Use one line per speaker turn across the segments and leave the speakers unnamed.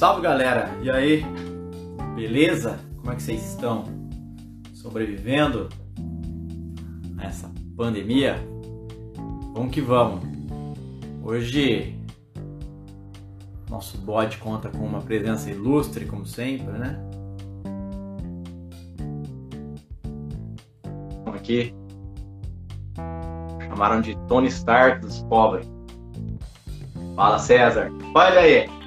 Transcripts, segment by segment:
Salve galera! E aí? Beleza? Como é que vocês estão? Sobrevivendo a essa pandemia? Vamos que vamos! Hoje nosso bode conta com uma presença ilustre, como sempre, né? Aqui chamaram de Tony Stark dos pobres. Fala César, olha aí!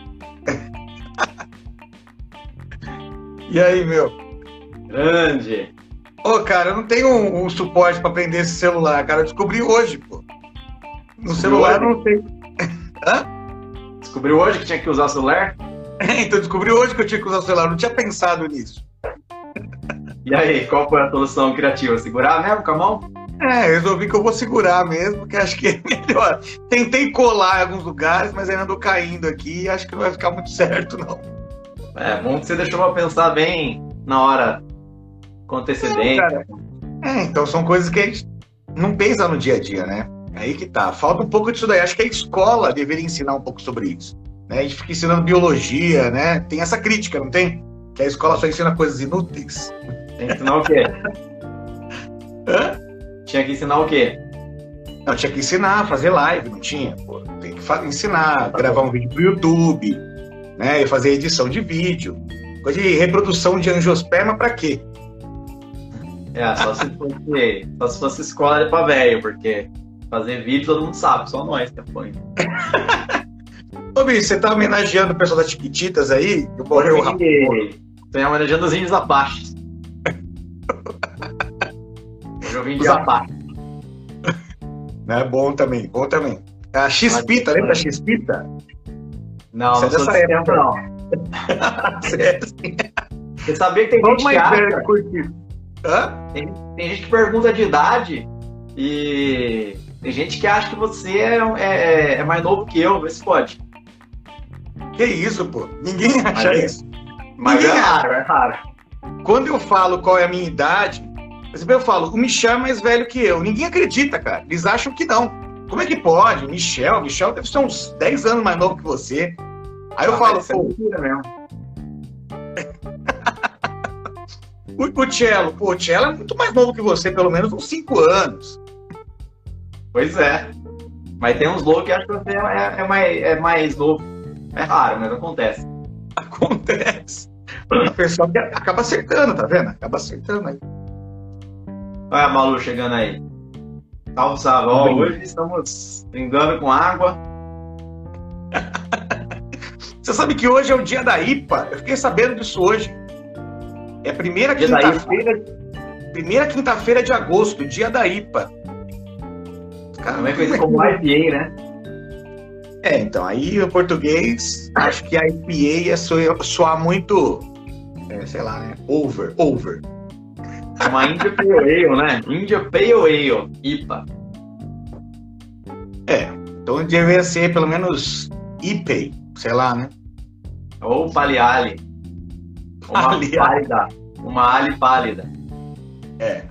E aí, meu?
Grande!
Ô, cara, eu não tenho um, um suporte para aprender esse celular, cara. Eu descobri hoje, pô. No celular eu não tem.
Hã? Descobriu hoje que tinha que usar o celular?
É, então descobri hoje que eu tinha que usar o celular. Não tinha pensado nisso.
E aí, qual foi a solução criativa? Segurar mesmo com a mão?
É, resolvi que eu vou segurar mesmo, que acho que é melhor. Tentei colar em alguns lugares, mas ainda ando caindo aqui e acho que não vai ficar muito certo, não.
É, bom que você deixou pra pensar bem na hora, com antecedência.
É, é, então são coisas que a gente não pensa no dia a dia, né? É aí que tá. Falta um pouco disso daí. Acho que a escola deveria ensinar um pouco sobre isso. Né? A gente fica ensinando biologia, né? Tem essa crítica, não tem? Que a escola só ensina coisas inúteis.
Tem que ensinar o quê? Hã? Tinha que ensinar o quê?
Não, tinha que ensinar fazer live, não tinha? Pô, tem que ensinar, tá gravar bom. um vídeo pro YouTube, né? E fazer edição de vídeo. Coisa de reprodução de angiosperma para quê?
É, só se fosse, só se fosse escola pra velho, porque fazer vídeo todo mundo sabe, só nós que apanha.
Ô, bicho, você tá homenageando o pessoal das Chiquititas aí?
Eu morreu rápido. Tô homenageando os índios Apaches. Hoje eu vim de Apache.
É bom também, bom também. A Xpita, lembra da Xpita?
Não, Você não sou dessa época, não. Você sabia que tem Vamos gente que acha... Tem, tem gente que pergunta de idade e tem gente que acha que você é, é, é mais novo que eu, vê se pode.
Que isso, pô? Ninguém acha mas, isso.
Mas Ninguém é raro, acha. é raro.
Quando eu falo qual é a minha idade, eu falo, o Michel é mais velho que eu. Ninguém acredita, cara. Eles acham que não. Como é que pode? Michel, Michel deve ser uns 10 anos mais novo que você. Aí eu ah, falo, pô. É mesmo. o, o Cello, pô, o Cello é muito mais novo que você, pelo menos uns 5 anos.
Pois é. Mas tem uns loucos que acham que você é, é, mais, é mais novo. É raro, mas acontece.
Acontece. O pessoal acaba acertando, tá vendo? Acaba acertando aí.
Olha a Malu chegando aí. Salve, salve. hoje estamos brindando com água.
Você sabe que hoje é o dia da IPA? Eu fiquei sabendo disso hoje. É a primeira quinta-feira. Primeira quinta-feira de agosto, dia da IPA.
Cara, não é conhecido como IPA, né?
É, então, aí o português, acho que a IPA ia soar, soar muito, é, sei lá, né? Over, over.
É uma India Pale Ale, né? India Pale Ale, IPA.
É, então deveria ser pelo menos IPA sei lá, né?
Ou paliali. Uma paliali. pálida. Uma ali pálida.
É.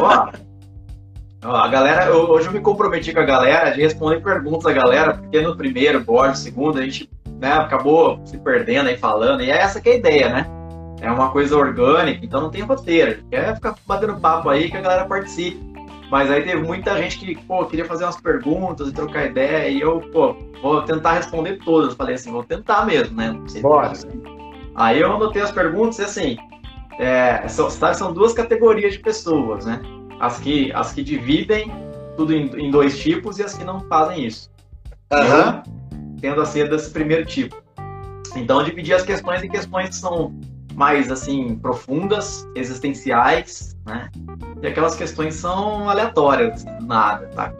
Ó, ó, a galera, eu, hoje eu me comprometi com a galera de responder perguntas da galera, porque no primeiro board, segundo, a gente né, acabou se perdendo aí falando, e é essa que é a ideia, né? É uma coisa orgânica, então não tem roteiro. Quer ficar batendo papo aí que a galera participe. Mas aí teve muita gente que, pô, queria fazer umas perguntas e trocar ideia, e eu, pô, vou tentar responder todas. Eu falei assim, vou tentar mesmo, né?
Bora.
Aí eu anotei as perguntas e assim, é, são, são duas categorias de pessoas, né? As que, as que dividem tudo em, em dois tipos e as que não fazem isso.
Uhum.
tendo a ser desse primeiro tipo. Então eu dividi as questões em questões que são mais assim profundas, existenciais, né? E aquelas questões são aleatórias, nada, tá?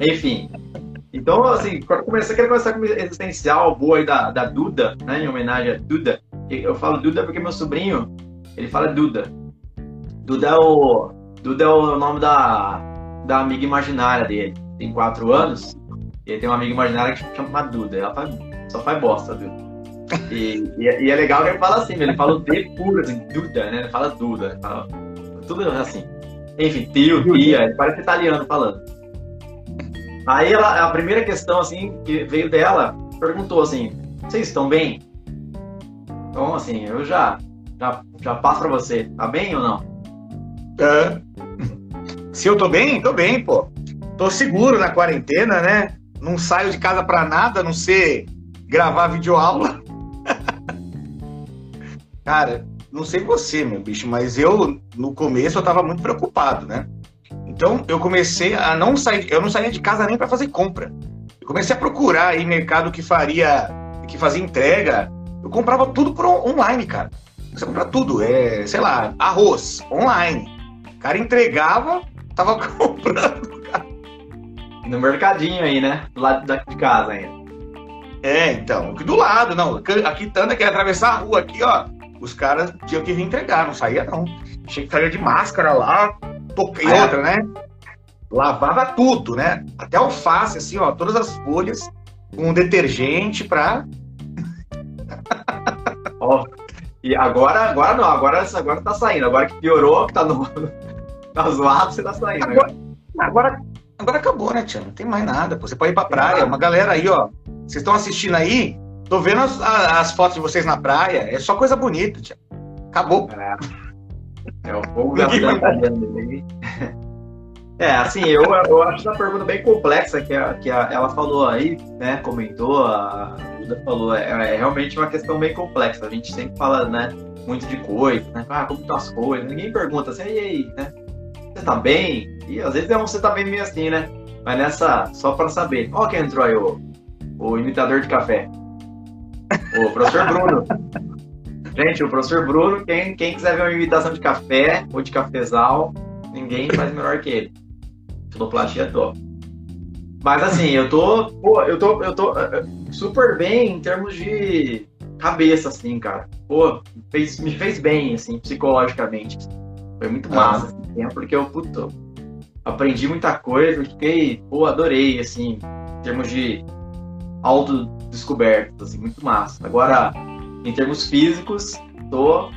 Enfim. Então, assim, quando começar, quero começar com existencial boa aí da, da Duda, né? Em homenagem a Duda. Eu falo Duda porque meu sobrinho, ele fala Duda. Duda é o, Duda é o nome da, da amiga imaginária dele. Tem quatro anos. Ele tem uma amiga imaginária que chama Duda. Ela faz, só faz bosta, Duda. E, e, e, é legal que ele fala assim, ele fala o D puro, assim, Duda, né? Ele fala Duda, ele fala tudo assim. Enfim, tio, tia, ele parece italiano falando. Aí ela, a primeira questão, assim, que veio dela, perguntou assim, Vocês estão bem? Então, assim, eu já, já, já passo pra você. Tá bem ou não?
É. Se eu tô bem, tô bem, pô. Tô seguro na quarentena, né? Não saio de casa pra nada, a não ser gravar videoaula. Cara, não sei você, meu bicho, mas eu, no começo, eu tava muito preocupado, né? Então, eu comecei a não sair, eu não saía de casa nem para fazer compra. Eu comecei a procurar aí mercado que faria, que fazia entrega. Eu comprava tudo por online, cara. Você compra tudo, é, sei lá, arroz, online. O cara entregava, tava comprando. Cara.
No mercadinho aí, né? Do lado de casa ainda.
É, então, do lado, não. Aqui Tanda quer atravessar a rua aqui, ó. Os caras tinham que vir entregar, não saía não. Tinha que sair de máscara lá, toquei é? outra, né? Lavava tudo, né? Até alface, assim, ó, todas as folhas com detergente pra.
ó, e agora, agora não, agora, agora tá saindo. Agora que piorou, que tá no. tá zoado, você tá saindo.
Agora, né? agora, agora acabou, né, Tia? Não tem mais nada. Pô. Você pode ir pra praia. Uma galera aí, ó. Vocês estão assistindo aí? Tô vendo as, as, fotos de vocês na praia. É só coisa bonita, tia. Acabou.
É, é o fogo da É, assim, eu, eu acho essa pergunta bem complexa que, a, que a, ela falou aí, né? Comentou, a Duda falou, é, é, realmente uma questão bem complexa. A gente sempre fala, né? Muito de coisas, né? Ah, como estão as coisas? Ninguém pergunta assim, e aí, né? Você tá bem? E às vezes é um você tá bem meio assim, né? Mas nessa, só para saber. Ó, quem entrou aí, o, o imitador de café. O professor Bruno. Gente, o professor Bruno, quem, quem quiser ver uma imitação de café ou de cafezal, ninguém faz melhor que ele. Filoplastia é top. Mas assim, eu tô, pô, eu tô, eu tô eh, eh, super bem em termos de cabeça, assim, cara. Pô, fez, me fez bem, assim, psicologicamente. Foi muito ah. massa, assim, porque eu, puto, aprendi muita coisa, fiquei, pô, adorei, assim, em termos de autodescobertas, assim, muito massa. Agora, em termos físicos, tô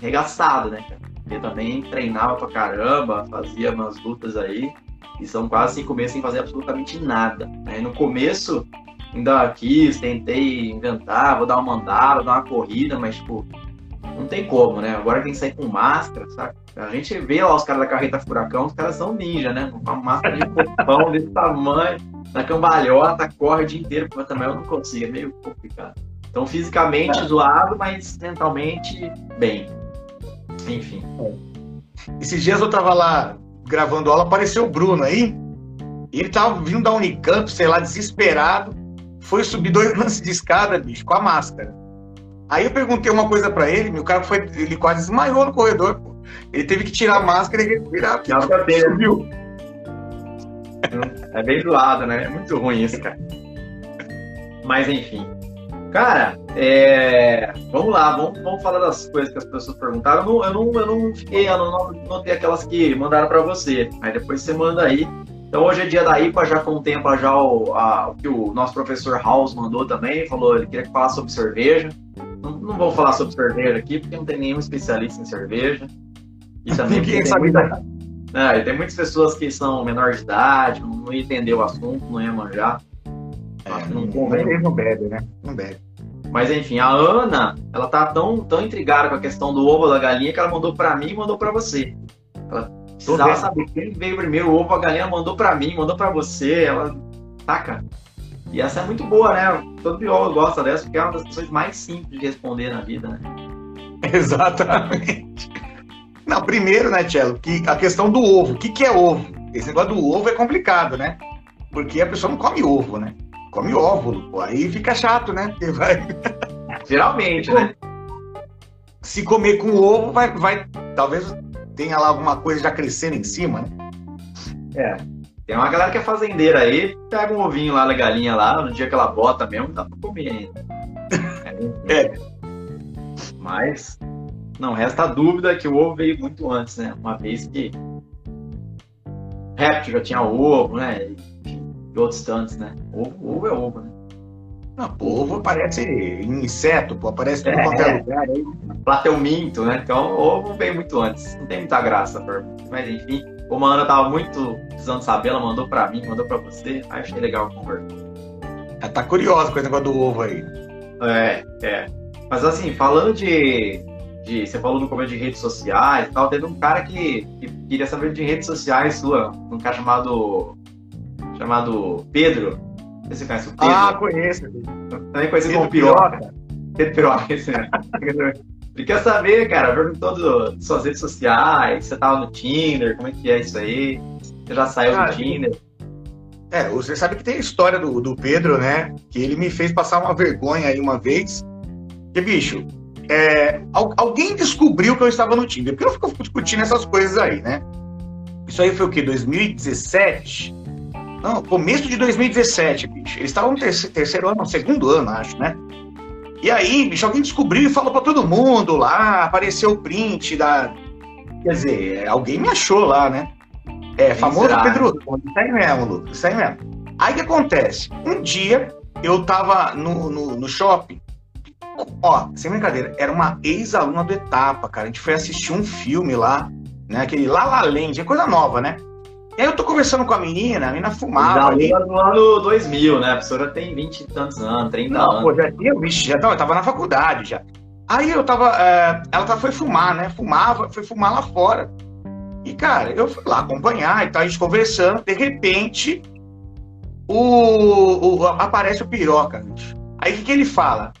regaçado, né, cara? Eu também treinava pra caramba, fazia umas lutas aí, e são quase cinco meses sem fazer absolutamente nada. Né? No começo, ainda quis, tentei inventar, vou dar uma mandada, dar uma corrida, mas, tipo, não tem como, né? Agora tem que sair com máscara, sabe? A gente vê lá os caras da carreta furacão, os caras são ninja, né? Com uma máscara de pão desse tamanho, na cambalhota, corre o dia inteiro, mas também eu não consigo, é meio complicado. Então, fisicamente é. zoado, mas mentalmente bem. Enfim.
Esses dias eu tava lá gravando aula, apareceu o Bruno aí. Ele tava vindo da Unicamp, sei lá, desesperado. Foi subir dois lances de escada, bicho, com a máscara. Aí eu perguntei uma coisa para ele, meu cara foi, ele quase desmaiou no corredor, pô. Ele teve que tirar a máscara e respirar, porque
subiu. É bem zoado, né? É muito ruim isso, cara. Mas enfim. Cara, é... vamos lá, vamos, vamos falar das coisas que as pessoas perguntaram. Eu não, eu não, eu não fiquei, eu não notei aquelas que mandaram para você. Aí depois você manda aí. Então hoje é dia da IPA, já contempla já o, a, o que o nosso professor House mandou também. Falou, ele queria falar sobre cerveja. Não, não vou falar sobre cerveja aqui, porque não tem nenhum especialista em cerveja. E também Ninguém sabe muita, é, tem muitas pessoas que são menor de idade, não, não entender o assunto, não ia manjar.
É, não convém. Não bebe, né? Não bebe.
Mas enfim, a Ana, ela tá tão, tão intrigada com a questão do ovo da galinha que ela mandou para mim e mandou para você. Ela precisava saber quem veio primeiro, o ovo, a galinha mandou para mim, mandou para você, ela taca. E essa é muito boa, né? Todo biólogo gosta dessa, porque é uma das questões mais simples de responder na vida, né?
Exatamente. Não, primeiro, né, Tchelo, que a questão do ovo. O que, que é ovo? Esse negócio do ovo é complicado, né? Porque a pessoa não come ovo, né? come óvulo. Aí fica chato, né? Porque vai.
Geralmente, né?
Se comer com ovo, vai, vai. Talvez tenha lá alguma coisa já crescendo em cima, né?
É. Tem uma galera que é fazendeira aí, pega um ovinho lá na galinha lá, no dia que ela bota mesmo, dá pra comer ainda. É. Mas não resta a dúvida que o ovo veio muito antes, né? Uma vez que réptil já tinha ovo, né? e outros tantos, né? Ovo, ovo é ovo, né?
Não, pô, ovo aparece em inseto, pô, aparece em é, qualquer lugar aí.
Plateuminto, né? Então, ovo veio muito antes. Não tem muita graça, mas enfim. Como a Ana tava muito precisando saber, ela mandou pra mim, mandou pra você. Aí achei legal conversar.
Ela tá curiosa com esse negócio do ovo aí.
É, é. Mas assim, falando de, de. Você falou no começo de redes sociais e tal, teve um cara que, que queria saber de redes sociais sua, um cara chamado. chamado Pedro. Você conhece o Pedro.
Ah, conheço.
Também conhecido como Piroca. Pedro Piroca, esse mesmo. Ele quer saber, cara, perguntou das suas redes sociais, você tava no Tinder, como é que é isso aí? Você já saiu
Cara,
do Tinder?
É, você sabe que tem a história do, do Pedro, né? Que ele me fez passar uma vergonha aí uma vez. Que, bicho, é, al- alguém descobriu que eu estava no Tinder. Porque eu fico discutindo essas coisas aí, né? Isso aí foi o quê? 2017? Não, começo de 2017, bicho. Eles estavam no terceiro, terceiro ano, segundo ano, acho, né? E aí, bicho, alguém descobriu e falou pra todo mundo lá, apareceu o print da. Quer dizer, alguém me achou lá, né? É, famoso
será?
Pedro. Isso aí mesmo, Lucas, isso aí mesmo. Aí o que acontece? Um dia eu tava no, no, no shopping. Ó, sem brincadeira, era uma ex-aluna do Etapa, cara. A gente foi assistir um filme lá, né? Aquele La La Land, é coisa nova, né? E aí eu tô conversando com a menina, a menina fumava
Da
ali.
aluna do ano 2000, né? A professora tem 20 e tantos anos, 30
Não,
anos.
pô, já tinha, vixe, já tava, eu tava na faculdade já. Aí eu tava, é, ela foi fumar, né? Fumava, foi fumar lá fora. E, cara, eu fui lá acompanhar e tal, a gente conversando, de repente, o, o- aparece o piroca, bicho. Aí o que, que ele fala?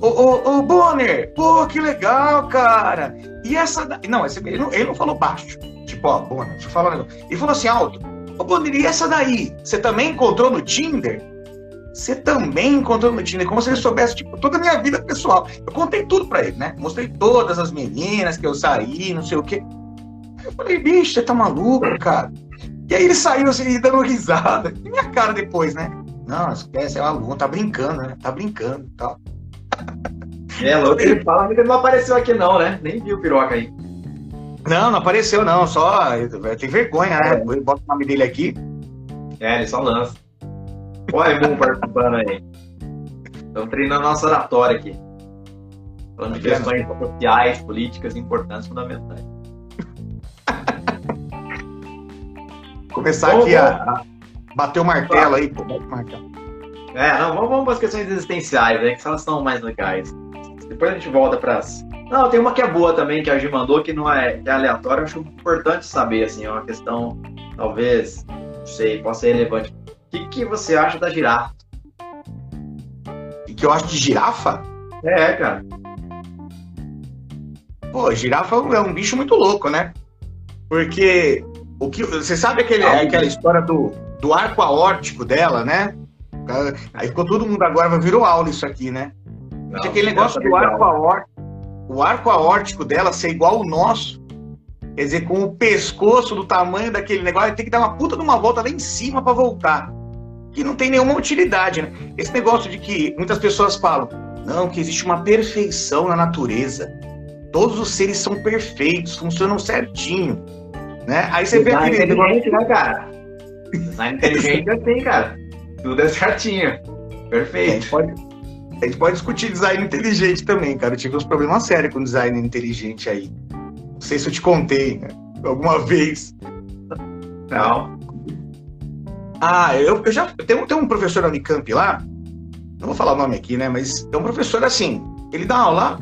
Ô, ô, ô, Bonner, pô, que legal, cara. E essa. da- Não, esse- ele, não, ele não falou baixo. Tipo, ó, Bonner, deixa eu falar um. Ele falou assim alto. Ô, Bonner, e essa daí? Você também encontrou no Tinder? Você também encontrou no Tinder, como se ele soubesse, tipo, toda a minha vida pessoal. Eu contei tudo pra ele, né? Mostrei todas as meninas que eu saí, não sei o quê. Eu falei, bicho, você tá maluco, cara? E aí ele saiu assim, dando risada. E minha cara depois, né? Não, esquece, é um aluno, tá brincando, né? Tá brincando e tal.
É, louco, ele fala, ele não apareceu aqui não, né? Nem viu o piroca aí.
Não, não apareceu, não. Só. Tem vergonha, né? Eu boto o nome dele aqui.
É, ele só lança. Olha, Raimundo participando aí. Estamos treinando nossa oratória aqui. Falando de
Tá
questões sociais, políticas importantes, fundamentais.
Começar
Vamos,
aqui a, a bater o martelo aí, pô. Bate o martelo.
É, não, vamos, vamos para as questões existenciais, né? Que elas são mais legais. Depois a gente volta para as. Não, tem uma que é boa também, que a Gi mandou, que não é, que é aleatória, acho importante saber, assim, é uma questão, talvez, não sei, possa ser relevante. O que, que você acha da girafa?
E que eu acho de girafa?
É, cara.
Pô, girafa é um bicho muito louco, né? Porque o que você sabe aquele,
Ah,
aquela história do, do arco aórtico dela, né? Aí ficou todo mundo agora virou aula isso aqui, né?
Não,
Tinha aquele negócio do arco aórtico, o arco aórtico dela ser igual o nosso. Quer dizer, com o pescoço do tamanho daquele negócio, tem que dar uma puta de uma volta lá em cima para voltar. Que não tem nenhuma utilidade, né? Esse negócio de que muitas pessoas falam, não, que existe uma perfeição na natureza. Todos os seres são perfeitos, funcionam certinho. Né? Aí você vê aquele
inteligente, né, cara? Design inteligente é assim, cara. Tudo é certinho.
A gente,
Perfeito.
pode, a gente pode discutir design inteligente também, cara. Eu tive uns problemas sérios com design inteligente aí. Não sei se eu te contei né, alguma vez.
Não.
Ah, eu, eu já. Tem, um- tem um professor da Unicamp lá, não vou falar o nome aqui, né? Mas é um professor assim. Ele dá aula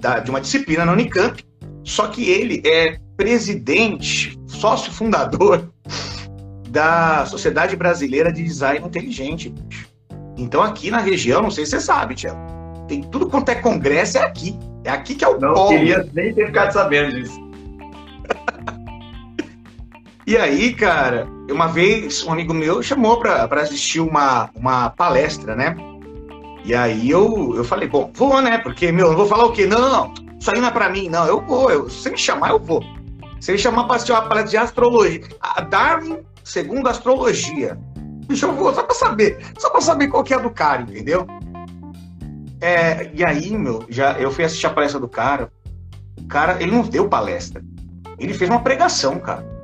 da- de uma disciplina na Unicamp, só que ele é presidente, sócio fundador da Sociedade Brasileira de Design Inteligente. Então aqui na região, não sei se você sabe, Tiago, tem tudo quanto é congresso é aqui. É aqui que é o
Não
polo.
queria nem ter ficado sabendo disso.
E aí, cara, uma vez um amigo meu chamou pra pra assistir uma, uma palestra, né? E aí eu, eu falei, bom, vou, né? Porque, meu, não vou falar o quê? Não, não, isso aí não é pra mim, não. Eu vou, eu, se você me chamar, eu vou. Se me chamar pra assistir uma palestra de astrologia, a Darwin segundo a astrologia. Eu vou, só pra saber, só pra saber qual que é a do cara, entendeu? É, e aí, meu, já, eu fui assistir a palestra do cara. O cara, ele não deu palestra. Ele fez uma pregação, cara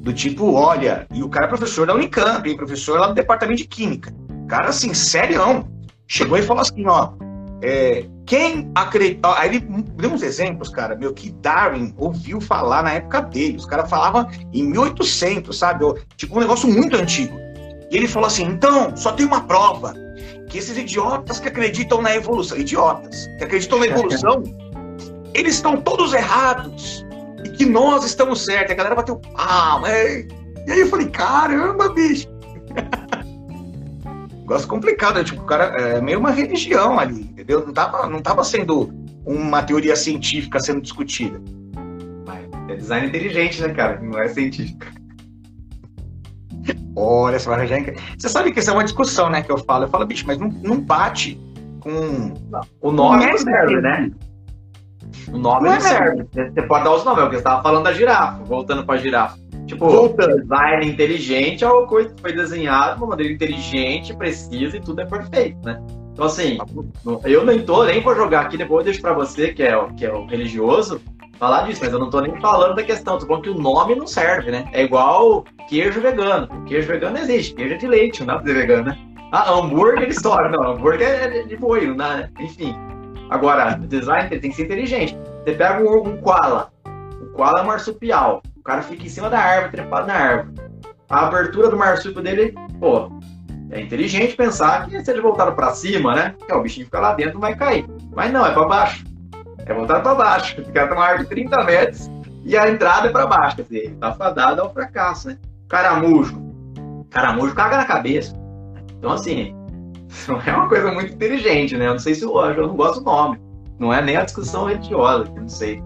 do tipo, olha, e o cara é professor da Unicamp, hein, professor lá do departamento de Química. Cara, assim, serião. Chegou e falou assim, ó, é, quem acredita... Aí ele deu uns exemplos, cara, meu, que Darwin ouviu falar na época dele. Os caras falavam em 1800, sabe? Tipo, um negócio muito antigo. E ele falou assim, então, só tem uma prova. que esses idiotas que acreditam na evolução, idiotas, que acreditam na evolução, eles estão todos errados. E que nós estamos certos. A galera bateu palma. É... E aí eu falei, caramba, bicho. Negócio complicado, né? tipo, o cara é meio uma religião ali, entendeu? Não tava, não tava sendo uma teoria científica sendo discutida.
É design inteligente, né, cara? Não é científico.
Olha, você vai arranjar. Você sabe que isso é uma discussão, né? Que eu falo. Eu falo, bicho, mas não, não bate com.
Não, o nome não serve, né? O nome não, não serve. Você pode dar os nomes, é o que você estava falando da girafa, voltando para a girafa. Tipo, Voltando. design inteligente é uma coisa que foi desenhada de uma maneira inteligente, precisa e tudo é perfeito, né? Então, assim, eu nem tô, nem vou jogar aqui, depois eu deixo pra você, que é, que é o religioso, falar disso, mas eu não tô nem falando da questão, tô falando que o nome não serve, né? É igual queijo vegano. Queijo vegano não existe, queijo é de leite, não dá pra ser vegano, né? Ah, hambúrguer de história, não, hambúrguer é de boi, não dá, né? Enfim. Agora, o design tem que ser inteligente. Você pega um, um koala, o koala é marsupial, o cara fica em cima da árvore, trepado na árvore. A abertura do marsúpio dele, pô, é inteligente pensar que se ele voltar para cima, né? Que o bichinho fica lá dentro não vai cair. Mas não, é para baixo. É voltar para baixo. Ficar numa árvore de 30 metros e a entrada é para baixo. Quer dizer, ele tá fadado ao fracasso, né? Caramujo. Caramujo caga na cabeça. Então, assim, não é uma coisa muito inteligente, né? Eu não sei se eu, eu não gosto do nome. Não é nem a discussão religiosa, não sei.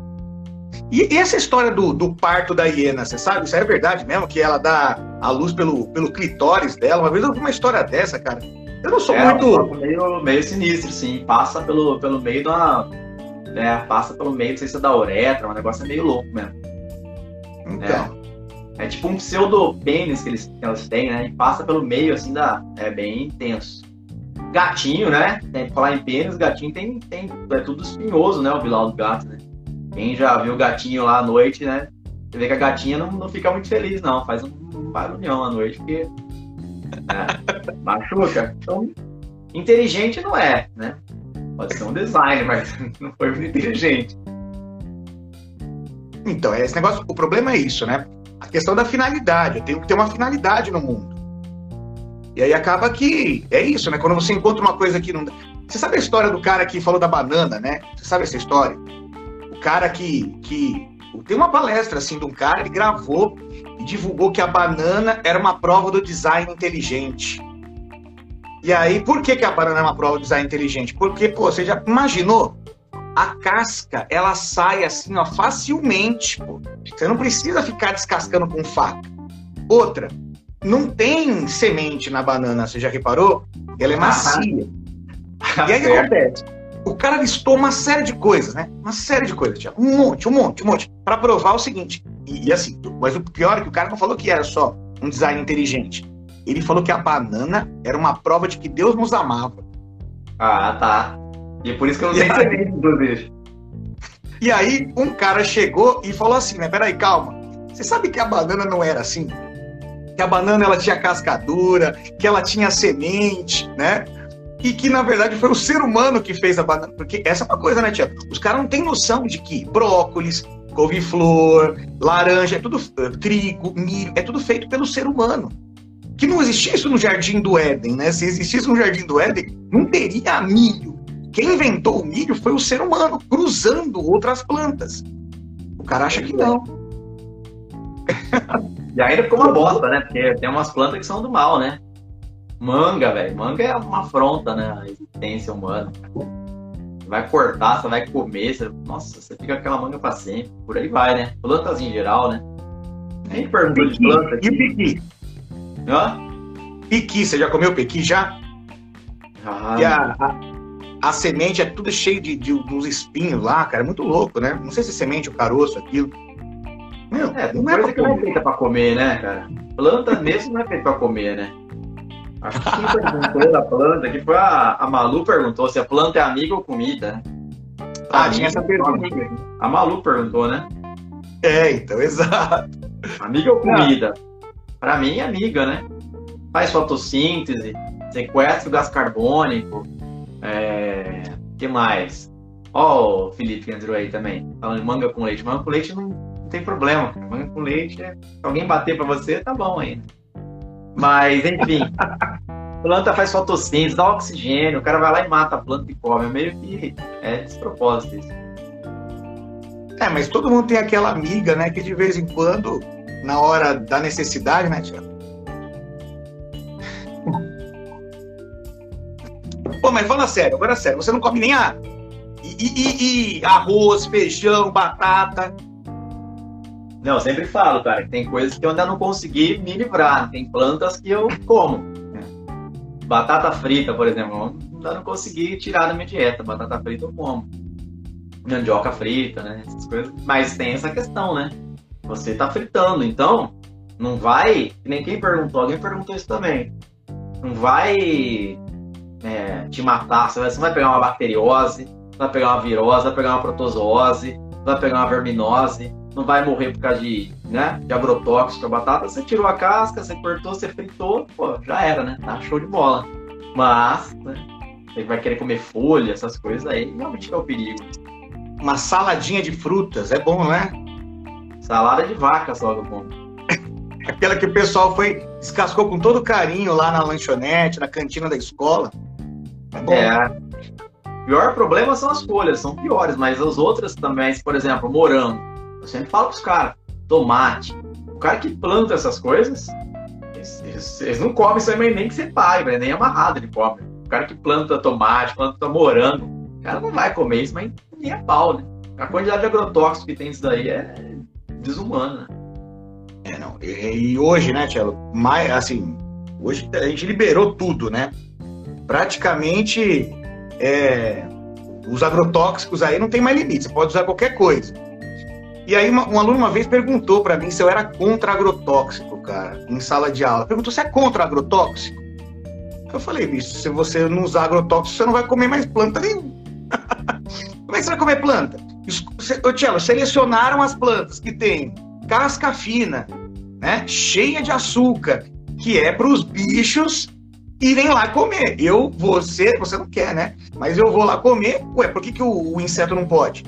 E essa história do, do parto da hiena, você sabe? Isso é verdade mesmo? Que ela dá a luz pelo, pelo clitóris dela? Uma vez eu vi uma história dessa, cara. Eu não sou
é,
muito.
Meio, meio sinistro, sim. Passa pelo, pelo meio da. Né, passa pelo meio, não sei se é da uretra, um negócio meio louco mesmo.
Então.
É, é tipo um pseudo pênis que, eles, que elas têm, né? E passa pelo meio, assim, da. É bem intenso. Gatinho, né? Tem, falar em pênis, gatinho tem, tem. É tudo espinhoso, né? O bilau do gato, né? Quem já viu o gatinho lá à noite, né? Você vê que a gatinha não, não fica muito feliz, não. Faz um, barulhão à noite, porque. É, machuca. Então, inteligente não é, né? Pode ser um design, mas não foi muito inteligente.
Então, é esse negócio, o problema é isso, né? A questão da finalidade. Eu tenho que ter uma finalidade no mundo. E aí acaba que é isso, né? Quando você encontra uma coisa que não. Você sabe a história do cara que falou da banana, né? Você sabe essa história? Cara que, que. Tem uma palestra assim de um cara, ele gravou e divulgou que a banana era uma prova do design inteligente. E aí, por que, que a banana é uma prova do design inteligente? Porque, pô, você já imaginou? A casca, ela sai assim, ó, facilmente, pô. Você não precisa ficar descascando com faca. Outra, não tem semente na banana, você já reparou? Ela é macia. Ah, e aí o que acontece? O cara listou uma série de coisas, né? Uma série de coisas, Tiago. Um monte, um monte, um monte. para provar o seguinte. E, e, assim, mas o pior é que o cara não falou que era só um design inteligente. Ele falou que a banana era uma prova de que Deus nos amava.
Ah, tá. E é por isso que eu não tenho semente, inclusive.
E aí, um cara chegou e falou assim, né? Peraí, calma. Você sabe que a banana não era assim? Que a banana ela tinha cascadura, que ela tinha semente, né? E que na verdade foi o ser humano que fez a banana. Porque essa é uma coisa, né, Tiago? Os caras não têm noção de que brócolis, couve-flor, laranja, é tudo uh, trigo, milho, é tudo feito pelo ser humano. Que não existia isso no Jardim do Éden, né? Se existisse no Jardim do Éden, não teria milho. Quem inventou o milho foi o ser humano, cruzando outras plantas. O cara acha que não.
E ainda ficou uma bosta, né? Porque tem umas plantas que são do mal, né? Manga, velho. Manga é uma afronta, né? A existência humana. Você vai cortar, você vai comer, você... nossa, você fica com aquela manga pra sempre. Por aí vai, né? Plantas em geral, né? Nem pergunta de planta aqui.
E piqui? Hã? Piqui, você já comeu piqui já? Ah, e a, a, a, semente é tudo cheio de, de, uns espinhos lá, cara. É muito louco, né? Não sei se é semente ou caroço, aquilo.
Meu, é, não é, pra que não é feita pra comer, né, cara? Planta mesmo não é feita pra comer, né? Acho que quem perguntou da planta, que foi a, a Malu perguntou se a planta é amiga ou comida.
Ah, tinha essa pergunta.
A Malu perguntou, né?
É, então, exato.
Amiga ou comida? Para mim, é amiga, né? Faz fotossíntese, sequestra o gás carbônico. É... que mais? Ó, o Felipe que entrou aí também, falando de manga com leite. Manga com leite não, não tem problema. Manga com leite, se alguém bater para você, tá bom ainda. Mas, enfim. planta faz fotossíntese, dá oxigênio, o cara vai lá e mata a planta e come. É meio que é despropósito isso.
É, mas todo mundo tem aquela amiga, né, que de vez em quando, na hora da necessidade, né, Tiago? Pô, mas fala sério, agora sério, você não come nem a. E, e, e arroz, feijão, batata.
Não, eu sempre falo, cara, que tem coisas que eu ainda não consegui me livrar. Tem plantas que eu como. Batata frita, por exemplo, ainda não consegui tirar da minha dieta. Batata frita eu como. Mandioca frita, né? Essas coisas. Mas tem essa questão, né? Você tá fritando, então não vai. Nem quem perguntou, alguém perguntou isso também. Não vai é, te matar. Você você vai pegar uma bacteriose, vai pegar uma virose, vai pegar uma protozoose, vai pegar uma verminose não vai morrer por causa de, né, de agrotóxico a batata. Você tirou a casca, você cortou, você fritou, pô, já era, né? Tá show de bola. Mas, né, você vai querer comer folha, essas coisas aí, realmente é o perigo.
Uma saladinha de frutas, é bom, né?
Salada de vaca só, bom.
Aquela que o pessoal foi, descascou com todo carinho lá na lanchonete, na cantina da escola.
É bom. É. O pior problema são as folhas, são piores, mas as outras também, por exemplo, morango eu sempre falo pros caras, tomate. O cara que planta essas coisas, eles, eles, não comem isso aí nem que você pague, nem amarrado ele come. O cara que planta tomate, planta morango, o cara não vai comer isso, mas nem é pau, né? A quantidade de agrotóxicos que tem isso daí é desumana.
É, não. E, e hoje, né, Tchelo, mais, assim, hoje a gente liberou tudo, né? Praticamente é, os agrotóxicos aí não tem mais limite, você pode usar qualquer coisa. E aí uma, um aluno uma vez perguntou para mim se eu era contra agrotóxico, cara, em sala de aula. Perguntou se é contra agrotóxico. Eu falei, bicho, se você não usar agrotóxico, você não vai comer mais planta nenhuma. Como é que você vai comer planta? Ô, Tchelo, selecionaram as plantas que têm casca fina, né, cheia de açúcar, que é para os bichos irem lá comer. Eu, você, você não quer, né? Mas eu vou lá comer. Ué, por que, que o, o inseto não pode?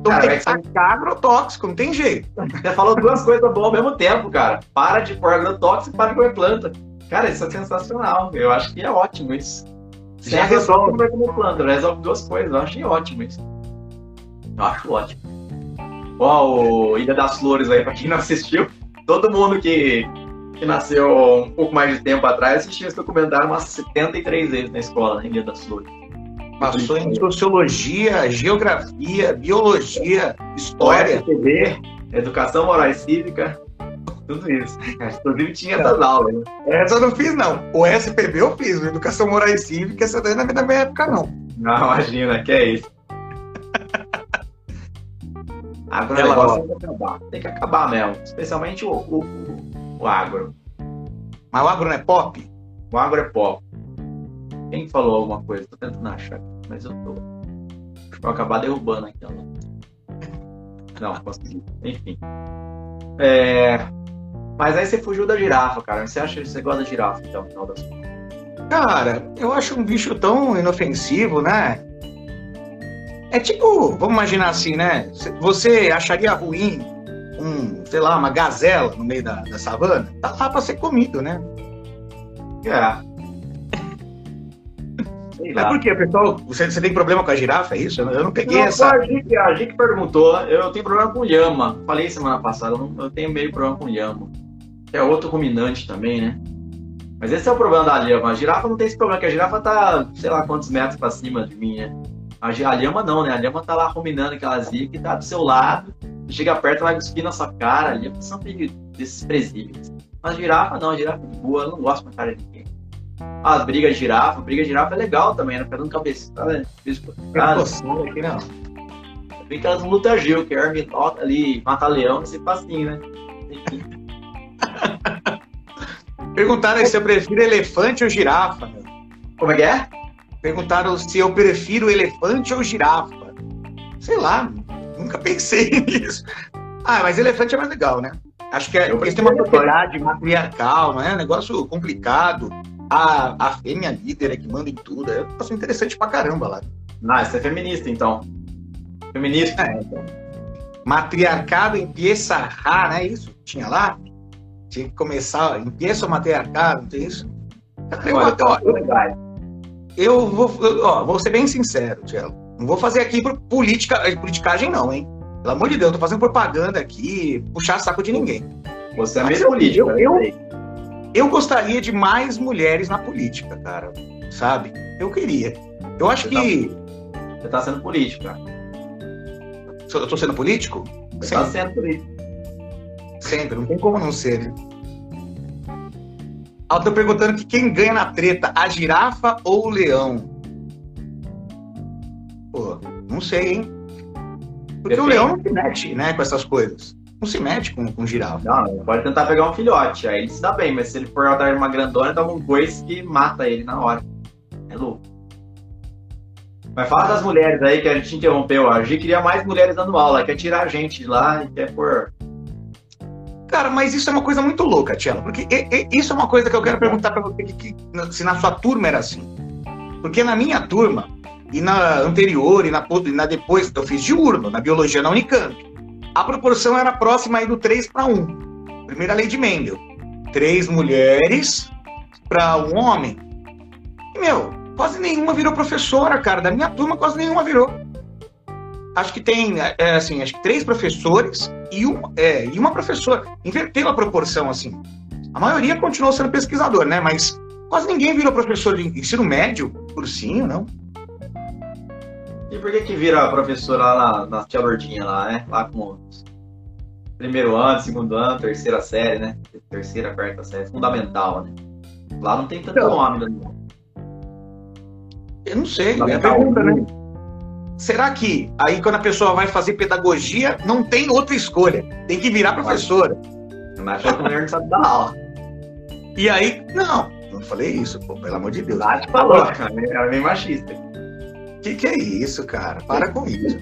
Então cara, tem que tacar agrotóxico, não tem jeito.
Você falou duas coisas boas ao mesmo tempo, cara. Para de pôr agrotóxico e para de comer planta. Cara, isso é sensacional. Eu acho que é ótimo isso. Sem Já resolve comer planta, resolve duas coisas. Eu achei ótimo isso. Eu acho ótimo. Ó, o Ilha das Flores aí, pra quem não assistiu, todo mundo que, que nasceu um pouco mais de tempo atrás assistiu esse documentário umas 73 vezes na escola, né, Ilha das Flores.
Passou em sociologia, geografia, biologia, história.
TV, educação moral e cívica, tudo isso. Inclusive tinha essas aulas. Né?
Essa eu não fiz, não. O SPB eu fiz, educação moral e cívica, essa daí não é da minha época, não.
Não, imagina, que é isso. Agora o negócio tem que acabar. Tem que acabar mesmo. Especialmente o, o, o agro.
Mas o agro não é pop?
O agro é pop. Quem falou alguma coisa? Tô tentando achar, mas eu tô. Acho que vou acabar derrubando aquela. Não, consegui. Enfim. É... Mas aí você fugiu da girafa, cara. Você acha que você gosta da girafa, então, no final das contas?
Cara, eu acho um bicho tão inofensivo, né? É tipo, vamos imaginar assim, né? Você acharia ruim um, sei lá, uma gazela no meio da, da savana? Tá lá pra ser comido, né?
É.
Sei por quê, pessoal? Você, você, tem problema com a girafa, é isso? Eu não peguei não, essa.
A gente, a gente perguntou, eu tenho problema com lhama. Falei semana passada, eu tenho meio problema com lhama. É outro ruminante também, né? Mas esse é o problema da lhama. A girafa não tem esse problema, que a girafa tá, sei lá quantos metros pra cima de mim, né? A, a lhama não, né? A lhama tá lá ruminando aquela zia que tá do seu lado. Chega perto, vai cuspir na sua cara. A lhama são desprezíveis. Mas a girafa não, a girafa é boa, eu não gosto da cara de ninguém as brigas de girafa. Briga de girafa é legal também, né? Dando cabeçada, né?
aqui não.
Vem aquelas lutas Gil, que é Herminota ali, mata leão, esse facinho, né?
Perguntaram se eu prefiro elefante ou girafa. Meu.
Como é que é?
Perguntaram se eu prefiro elefante ou girafa. Sei lá, nunca pensei nisso. Ah, mas elefante é mais legal, né? Acho que é, porque tem uma propriedade matriarcal, não é? Um negócio complicado a, a fêmea líder é que manda em tudo. É um interessante pra caramba lá.
Ah, você é feminista, então. Feminista.
É, então. Matriarcado a, não é isso? Tinha lá? Tinha que começar, empieza o matriarcado, não tem isso? Eu,
Olha,
ó, eu, eu vou, ó, vou ser bem sincero, Tiago. Não vou fazer aqui por política, eh, politicagem, não, hein? Pelo amor de Deus, eu tô fazendo propaganda aqui, puxar saco de ninguém.
Você é
eu-
político,
eu-
né?
eu- gostaria de mais mulheres na política, cara. Sabe? Eu queria. Eu acho que.
Você tá sendo político, cara.
Eu tô sendo político?
Você tá sendo político.
Sempre, não tem como não ser, né? Ah, eu tô perguntando que quem ganha na treta, a girafa ou o leão? Pô, não sei, hein? Porque o leão não se mete, né, com essas coisas. Não se mete com, com girafa.
Não, ele pode tentar pegar um filhote, aí ele se dá bem, mas se ele for atrás de uma grandona, dá um coice que mata ele na hora. É louco. Mas fala das mulheres aí que a gente interrompeu. A gente queria mais mulheres dando aula, quer tirar a gente de lá e quer pôr.
Cara, mas isso é uma coisa muito louca, Tielo, porque isso é uma coisa que eu quero perguntar pra você, que, que- se na sua turma era assim. Porque na minha turma, e na anterior, e na, e na depois, eu fiz diurno, na biologia na Unicamp, a proporção era próxima aí do 3 para 1. Primeira lei de Mendel. Três mulheres para um homem. E, meu, quase nenhuma virou professora, cara. Da minha turma, quase nenhuma virou. Acho que tem, é, assim, acho que três professores e uma, é, e uma professora. Inverteu a proporção, assim. A maioria continuou sendo pesquisador, né? Mas quase ninguém virou professor de ensino médio, cursinho, não.
E por que que vira professora lá na, na tia Lourdinha lá, né? Lá com os primeiro ano, segundo ano, terceira série, né? Terceira, quarta série, fundamental, né? Lá não tem tanto
Então.
homem, né?
Eu não sei, é a pergunta, né? Será que aí quando a pessoa vai fazer pedagogia, não tem outra escolha? Tem que virar professora.
Mas achou que o nerd não sabe dar aula.
E aí, não, não falei isso, pô, pelo amor de Deus.
Lá te falou, cara. Ela é meio machista.
Que que é isso, cara? Para com isso.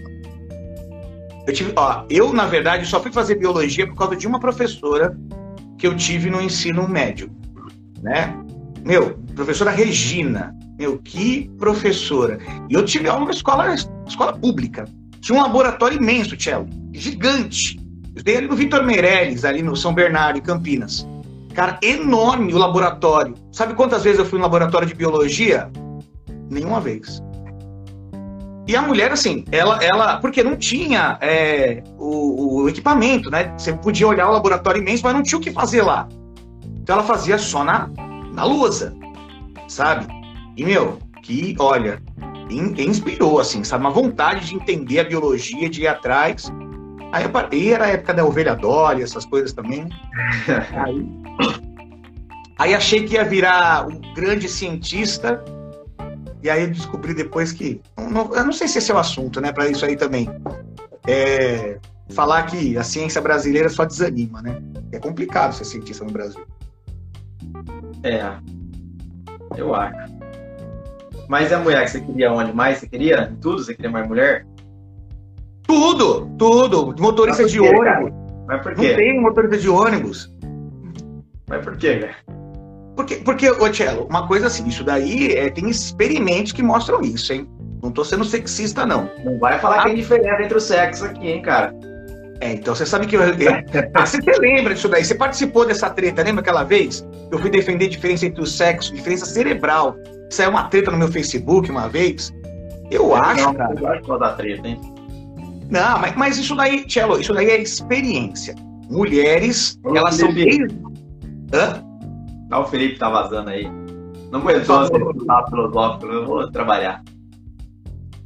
Eu tive, ó, eu na verdade só fui fazer biologia por causa de uma professora que eu tive no ensino médio, né? Meu, professora Regina, meu, que professora. E eu tive aula numa escola, escola pública. Tinha um laboratório imenso, Tchelo, gigante. Eu estudei ali no Vitor Meirelles, ali no São Bernardo, em Campinas. Cara, enorme o laboratório. Sabe quantas vezes eu fui no laboratório de biologia? Nenhuma vez. E a mulher, assim, ela, ela porque não tinha é, o, o equipamento, né? Você podia olhar o laboratório imenso, mas não tinha o que fazer lá. Então ela fazia só na, na lousa, sabe? E, meu, que, olha, in- inspirou, assim, sabe? Uma vontade de entender a biologia, de ir atrás. Aí eu parei, e era a época da ovelha Dolly, essas coisas também. né? Aí, aí achei que ia virar um grande cientista, e aí eu descobri depois que. não- não- eu não sei se esse é o assunto, né, para isso aí também. É, falar que a ciência brasileira só desanima, né? É complicado ser cientista no Brasil.
É. Eu acho. Mas a mulher que você queria onde mais? Você queria? Tudo? Você queria mais mulher?
Tudo, tudo. Motorista de
cara?
ônibus.
Mas por
Não
quê?
tem motorista de ônibus.
Mas por quê, velho?
Porque, porque ô Tchelo, uma coisa assim, isso daí é, tem experimentos que mostram isso, hein? Não tô sendo sexista, não.
Não vai falar que tem diferença entre os sexos aqui, hein, cara?
É, então você sabe que eu. eu- ah, você lembra disso daí? Você participou dessa treta, lembra aquela vez? Eu fui defender a diferença entre os sexos, diferença cerebral. Saiu uma treta no meu Facebook uma vez. Eu acho,
não,
cara.
Eu acho dar treta, hein?
Não, mas, mas isso daí, Tchelo, isso daí é experiência. Mulheres, elas são. Hã?
Olha o Felipe tá vazando aí. Não aguentou esse resultado filosófico, eu vou trabalhar.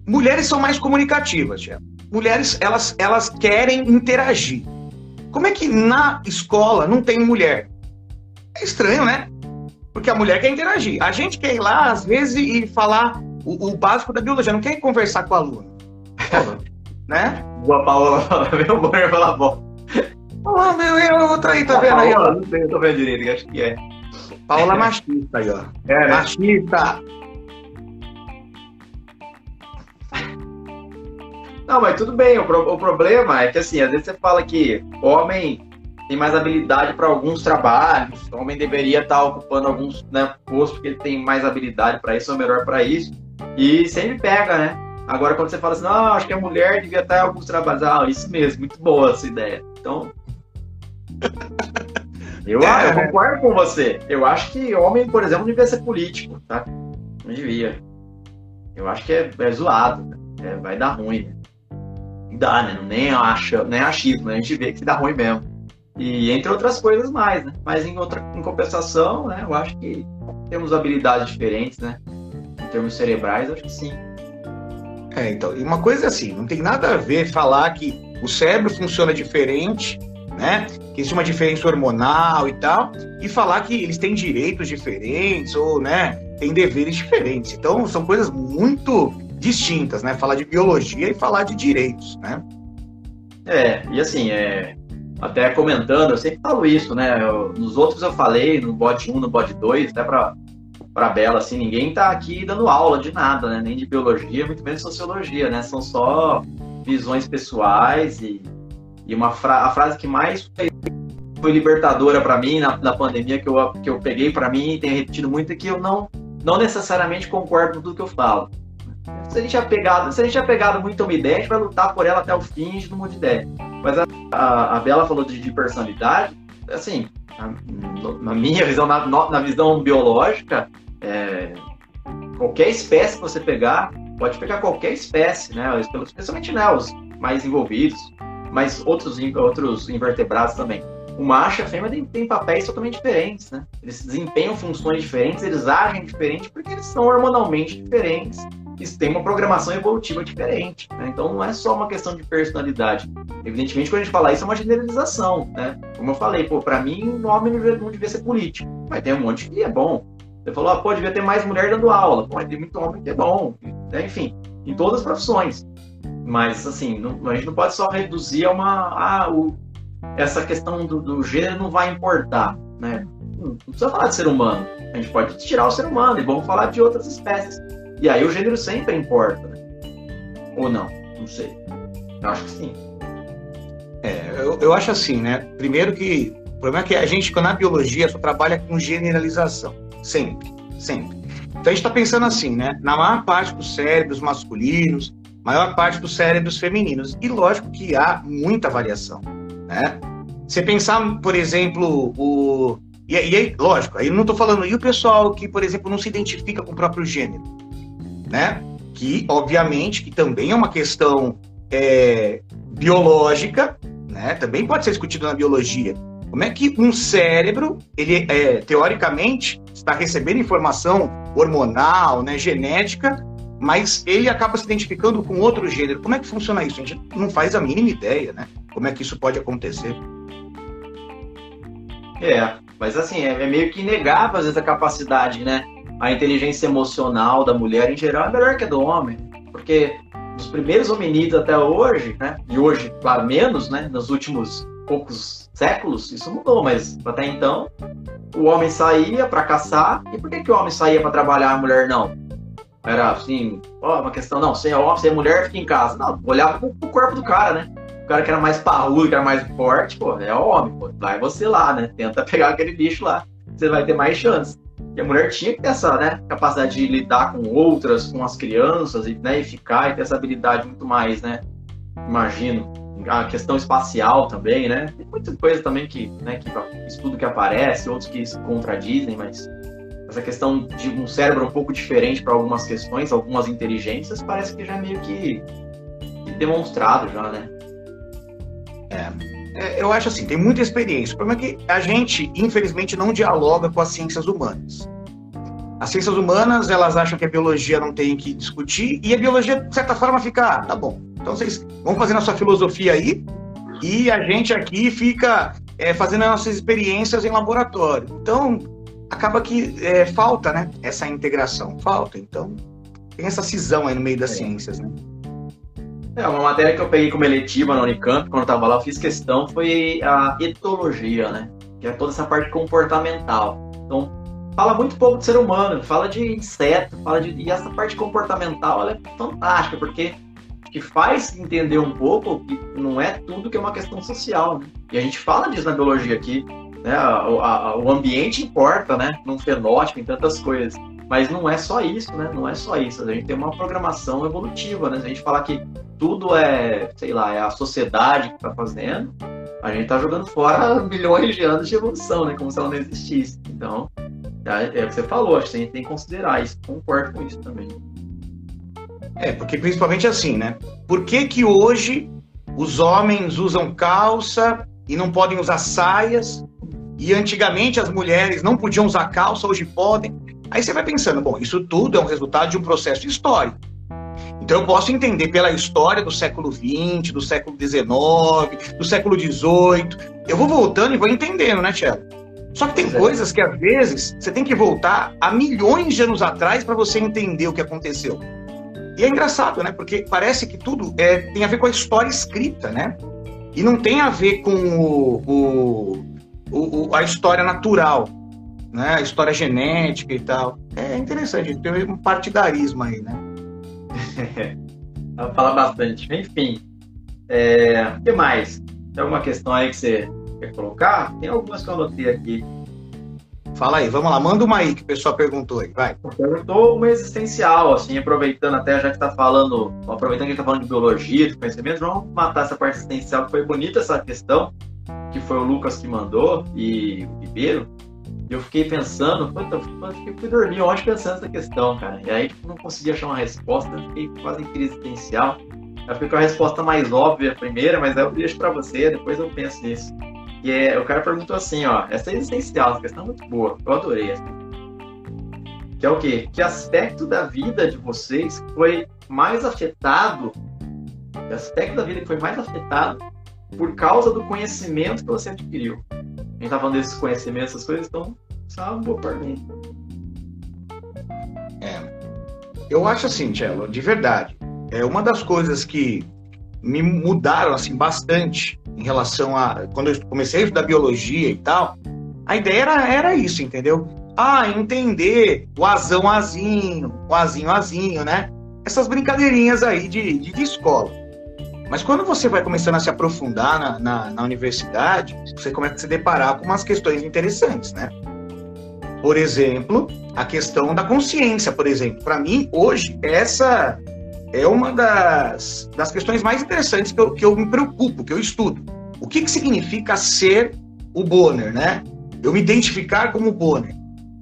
Mulheres são mais comunicativas, Tchelo. Mulheres, elas, elas querem interagir. Como é que na escola não tem mulher? É estranho, né? Porque a mulher quer interagir. A gente quer ir lá, às vezes, e falar o, o básico da biologia, não quer conversar com o aluno. né?
Boa Paola, meu amor, falar bom.
Olá, meu, eu vou aí, tá vendo aí, ó?
Não sei, eu tô vendo direito, acho que é.
Paula machista aí, ó.
É, né?
Machista.
Não, mas tudo bem. O, pro- o problema é que, assim, às vezes você fala que homem tem mais habilidade para alguns trabalhos, o homem deveria estar ocupando alguns né, postos porque ele tem mais habilidade para isso, ou melhor para isso, e sempre pega, né? Agora, quando você fala assim, não, acho que a mulher devia estar em alguns trabalhos, ah, isso mesmo, muito boa essa ideia. Então, Eu, é, eu concordo com você. Eu acho que homem, por exemplo, devia ser político, tá? Não devia. Eu acho que é, é zoado. É, vai dar ruim. Dá, né? Nem acha, nem achismo, né? A gente vê que dá ruim mesmo. E entre outras coisas mais, né? Mas em, outra, em compensação, né? Eu acho que temos habilidades diferentes, né? Em termos cerebrais, acho que sim.
É, então, e uma coisa assim, não tem nada a ver falar que o cérebro funciona diferente, né? Que existe uma diferença hormonal e tal, e falar que eles têm direitos diferentes ou, né, têm deveres diferentes. Então, são coisas muito distintas, né? Falar de biologia e falar de direitos, né?
É, e assim, é, até comentando, eu sempre falo isso, né? Eu, nos outros eu falei, no bot 1, no bot 2, até para para Bela, assim, ninguém tá aqui dando aula de nada, né? Nem de biologia, muito menos sociologia, né? São só visões pessoais e, e uma fra a frase que mais foi, foi libertadora para mim na, na pandemia que eu, que eu peguei para mim e tenho repetido muito é que eu não não necessariamente concordo com tudo que eu falo. Se a gente é pegado, se a gente é pegado muito uma ideia, a gente vai lutar por ela até o fim, a gente não ideia. Mas a, a, a Bela falou de, de personalidade, assim, na, minha visão, na, na visão biológica, é, qualquer espécie que você pegar, pode pegar qualquer espécie, né? Especialmente né, os mais envolvidos, mas outros, outros invertebrados também. O macho e a fêmea têm, papéis totalmente diferentes, né? Eles desempenham funções diferentes, eles agem diferente porque eles são hormonalmente diferentes isso tem uma programação evolutiva diferente. Né? Então não é só uma questão de personalidade. Evidentemente, quando a gente fala isso, é uma generalização. Né? Como eu falei, para mim, o homem não devia ser político. Mas tem um monte que é bom. Você falou, ah, pô, devia ter mais mulher dando aula. Pô, tem muito homem que é bom. Né? Enfim, em todas as profissões. Mas, assim, não, a gente não pode só reduzir a uma. Ah, o, essa questão do, do gênero não vai importar. Né? Não precisa falar de ser humano. A gente pode tirar o ser humano e vamos falar de outras espécies. E aí o gênero sempre importa. Né? Ou não? Não sei. Eu acho que sim.
É, eu, eu acho assim, né? Primeiro que o problema é que a gente, na biologia, só trabalha com generalização. Sempre, sempre. Então a gente está pensando assim, né? Na maior parte dos cérebros masculinos, maior parte dos cérebros femininos. E lógico que há muita variação, né? Você pensar, por exemplo, o. E, aí, lógico, aí não estou falando. E o pessoal que, por exemplo, não se identifica com o próprio gênero? né? Que, obviamente, que também é uma questão é, biológica, né? Também pode ser discutido na biologia. Como é que um cérebro, ele é, teoricamente está recebendo informação hormonal, né, genética, mas ele acaba se identificando com outro gênero. Como é que funciona isso? A gente não faz a mínima ideia, né? Como é que isso pode acontecer?
É, mas assim, é, é meio que inegável às vezes a capacidade, né? a inteligência emocional da mulher em geral é melhor que a do homem, porque os primeiros hominídeos até hoje, né, e hoje, claro, menos, né, nos últimos poucos séculos, isso mudou, mas até então o homem saía para caçar, e por que, que o homem saía para trabalhar, a mulher não? Era assim, ó, uma questão, não, se é homem, se é mulher, fica em casa. Não, olhava pro, pro corpo do cara, né? O cara que era mais parrudo, que era mais forte, pô, é homem, pô, vai você lá, né? Tenta pegar aquele bicho lá, você vai ter mais chance. E a mulher tinha que ter essa né, capacidade de lidar com outras, com as crianças, e, né, e ficar e ter essa habilidade muito mais, né? Imagino. A questão espacial também, né? Tem muita coisa também que, né, que estudo que aparece, outros que se contradizem, mas essa questão de um cérebro um pouco diferente para algumas questões, algumas inteligências, parece que já é meio que, demonstrado já, né?
É. É, eu acho assim, tem muita experiência. O problema é que a gente, infelizmente, não dialoga com as ciências humanas. As ciências humanas, elas acham que a biologia não tem que discutir, e a biologia, de certa forma, fica, ah, tá bom. Então vocês vão fazendo a sua filosofia aí, e a gente aqui fica é, fazendo as nossas experiências em laboratório. Então, acaba que é, falta, né, essa integração. Falta, então, tem essa cisão aí no meio das é. ciências, né?
É, uma matéria que eu peguei como eletiva na Unicamp, quando eu estava lá, eu fiz questão, foi a etologia, né? Que é toda essa parte comportamental. Então, fala muito pouco de ser humano, fala de inseto, fala de. E essa parte comportamental ela é fantástica, porque que faz entender um pouco que não é tudo que é uma questão social, né? E a gente fala disso na biologia aqui, né? A, a, o ambiente importa, né? Num fenótipo, em tantas coisas. Mas não é só isso, né? Não é só isso. A gente tem uma programação evolutiva, né? Se a gente falar que tudo é, sei lá, é a sociedade que está fazendo, a gente está jogando fora milhões de anos de evolução, né? Como se ela não existisse. Então, é, é o que você falou, acho que a gente tem que considerar isso. Concordo com isso também.
É, porque principalmente assim, né? Por que que hoje os homens usam calça e não podem usar saias? E antigamente as mulheres não podiam usar calça, hoje podem. Aí você vai pensando, bom, isso tudo é um resultado de um processo histórico. Então eu posso entender pela história do século XX, do século XIX, do século XVIII. Eu vou voltando e vou entendendo, né, Tchelo? Só que tem coisas que às vezes você tem que voltar a milhões de anos atrás para você entender o que aconteceu. E é engraçado, né? Porque parece que tudo é, tem a ver com a história escrita, né? E não tem a ver com o, o, o, a história natural, né? A história genética e tal. É interessante, tem um partidarismo aí, né?
Fala bastante. Enfim, é, o que mais? Tem alguma questão aí que você quer colocar? Tem algumas que eu anotei aqui.
Fala aí, vamos lá, manda uma aí que o pessoal perguntou aí, vai.
Perguntou uma existencial, assim, aproveitando até já que está falando, aproveitando que está falando de biologia, de conhecimento, vamos matar essa parte existencial, que foi bonita essa questão, que foi o Lucas que mandou e o Ribeiro. Eu fiquei pensando, eu fui dormir ontem pensando nessa questão, cara. E aí não consegui achar uma resposta, fiquei quase em crise existencial. Eu fiquei com a resposta mais óbvia primeira, mas aí eu deixo para você, depois eu penso nisso. E é, o cara perguntou assim, ó, essa é essencial, essa questão é muito boa, eu adorei essa. Que é o quê? Que aspecto da vida de vocês foi mais afetado, que aspecto da vida que foi mais afetado por causa do conhecimento que você adquiriu? A gente tá falando desses conhecimentos, essas coisas, então, isso é uma boa pergunta.
É, eu acho assim, Tchelo, de verdade, é uma das coisas que me mudaram assim bastante em relação a quando eu comecei a estudar biologia e tal, a ideia era, era isso, entendeu? Ah, entender o azão azinho, o azinho azinho, né? Essas brincadeirinhas aí de, de, de escola. Mas quando você vai começando a se aprofundar na, na, na, universidade, você começa a se deparar com umas questões interessantes, né? Por exemplo, a questão da consciência, por exemplo. Para mim, hoje, essa é uma das, das questões mais interessantes que eu, que eu me preocupo, que eu estudo. O que, que significa ser o Bonner, né? Eu me identificar como Bonner.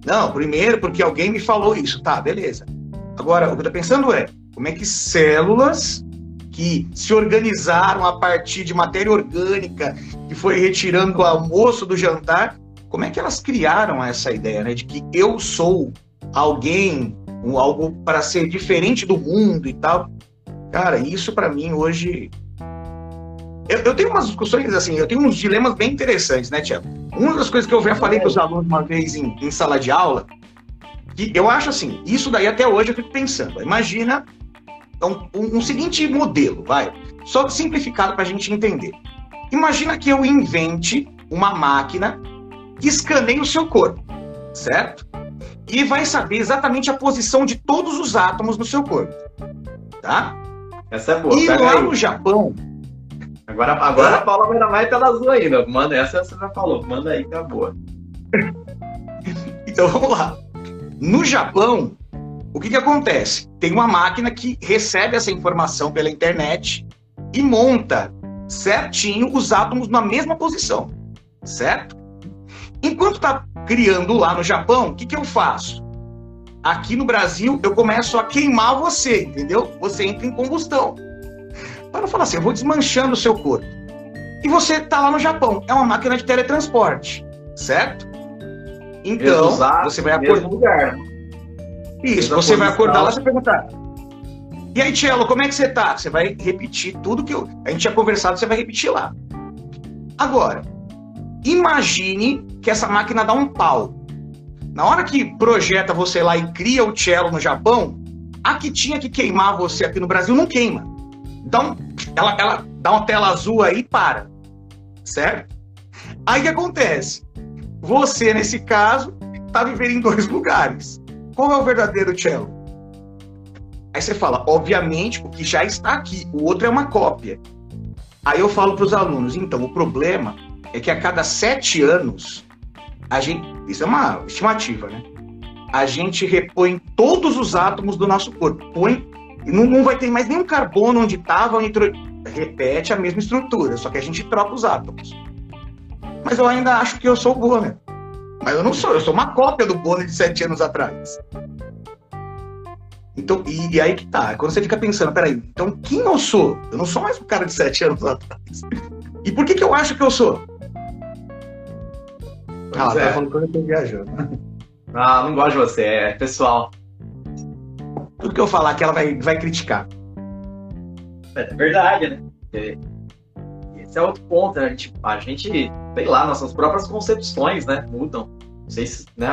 Não, primeiro porque alguém me falou isso. Tá, beleza. Agora, o que eu estou pensando é, como é que células que se organizaram a partir de matéria orgânica, que foi retirando o almoço do jantar, como é que elas criaram essa ideia, né, de que eu sou alguém um, algo para ser diferente do mundo e tal. Cara, isso para mim hoje. Eu, eu, tenho umas discussões assim, eu tenho uns dilemas bem interessantes, né, Tiago? Uma das coisas que eu já falei para os alunos uma vez em, em sala de aula, que eu acho assim, isso daí até hoje eu fico pensando. Imagina um, um, um seguinte modelo, vai, só simplificado para a gente entender. Imagina que eu invente uma máquina que escaneie o seu corpo, certo? e vai saber exatamente a posição de todos os átomos no seu corpo. Tá?
Essa é boa.
E lá aí. no Japão.
Agora, agora a Paula vai dar mais tela azul ainda. Manda essa, você já falou. Manda aí é boa.
então vamos lá. No Japão, o que, que acontece? Tem uma máquina que recebe essa informação pela internet e monta certinho os átomos na mesma posição, certo? Enquanto está criando lá no Japão, o que, que eu faço? Aqui no Brasil, eu começo a queimar você, entendeu? Você entra em combustão. Para falar assim, eu vou desmanchando o seu corpo. E você está lá no Japão, é uma máquina de teletransporte, certo? Então, você vai acordar. Isso, você vai acordar lá e perguntar. E aí, Tielo, como é que você tá? Você vai repetir tudo que eu... a gente tinha conversado, você vai repetir lá. Agora, Imagine que essa máquina dá um pau. Na hora que projeta você lá e cria o cello no Japão, a que tinha que queimar você aqui no Brasil não queima. Dá um, ela, ela dá uma tela azul aí e para. Certo? Aí o que acontece? Você, nesse caso, está vivendo em dois lugares. Qual é o verdadeiro cello? Aí você fala, obviamente, o que já está aqui, o outro é uma cópia. Aí eu falo para os alunos, então, o problema é que a cada sete anos, a gente, isso é uma estimativa, né? A gente repõe todos os átomos do nosso corpo. Põe, não, não vai ter mais nenhum carbono onde estava, repete a mesma estrutura, só que a gente troca os átomos. mas eu ainda acho que eu sou o Bonner. Mas eu não sou, eu sou uma cópia do Bonner de sete anos atrás. Então, e, e, aí que tá. Quando você fica pensando, peraí, então quem eu sou? Eu não sou mais um cara de sete anos atrás. E por que, que eu acho que eu sou?
Pois ah, tá é. tá falando que eu tô viajando. Ah, não gosto de você, é pessoal.
Tudo que eu falar que ela vai, vai criticar.
É verdade, né? Esse é outro ponto, né? A gente, a gente, sei lá, nossas próprias concepções, né? Mudam. Não sei se, né?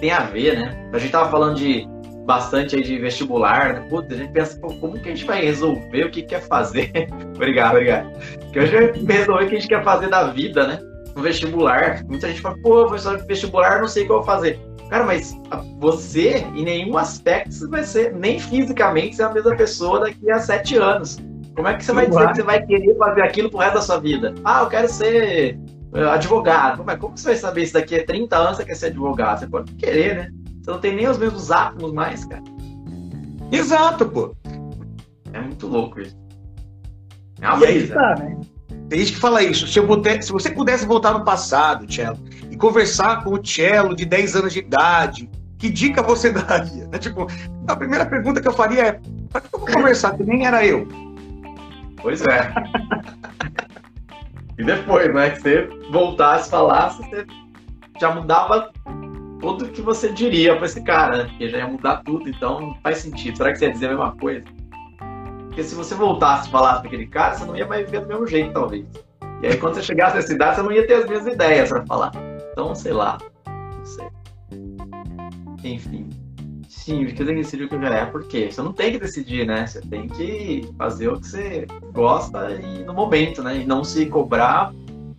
Tem a ver, né? A gente tava falando de bastante aí de vestibular, né? Puta, a gente pensa, como que a gente vai resolver o que quer fazer? obrigado, obrigado. Que hoje é resolver o que a gente quer fazer da vida, né? No vestibular. Muita gente fala, pô, vestibular, não sei o que eu vou fazer. Cara, mas você, em nenhum aspecto, você vai ser, nem fisicamente, ser a mesma pessoa daqui a sete anos. Como é que você vai dizer que você vai querer fazer aquilo pro resto da sua vida? Ah, eu quero ser eh, advogado. Como, é, como você vai saber se daqui a 30 anos você quer ser advogado? Você pode querer, né? Você não tem nem os mesmos átomos mais, cara.
Exato, pô.
É muito louco isso.
É uma aí tá, né? Tem gente que fala isso. Se, eu puder, se você pudesse voltar no passado, Cello, e conversar com o Cello de 10 anos de idade, que dica você daria? É, tipo, a primeira pergunta que eu faria é: para que eu vou conversar? Que nem era eu.
Pois é. e depois, né? Que você voltasse, falasse, você já mudava tudo que você diria para esse cara, né? Porque já ia mudar tudo, então não faz sentido. Será que você ia dizer a mesma coisa? Porque se você voltasse e falasse para aquele cara, você não ia mais viver do mesmo jeito, talvez. E aí, quando você chegasse na cidade, você não ia ter as mesmas ideias para falar. Então, sei lá. Não sei. Enfim. Sim, porque tenho que decidir o que. É porque você não tem que decidir, né? Você tem que fazer o que você gosta e no momento, né? E não se cobrar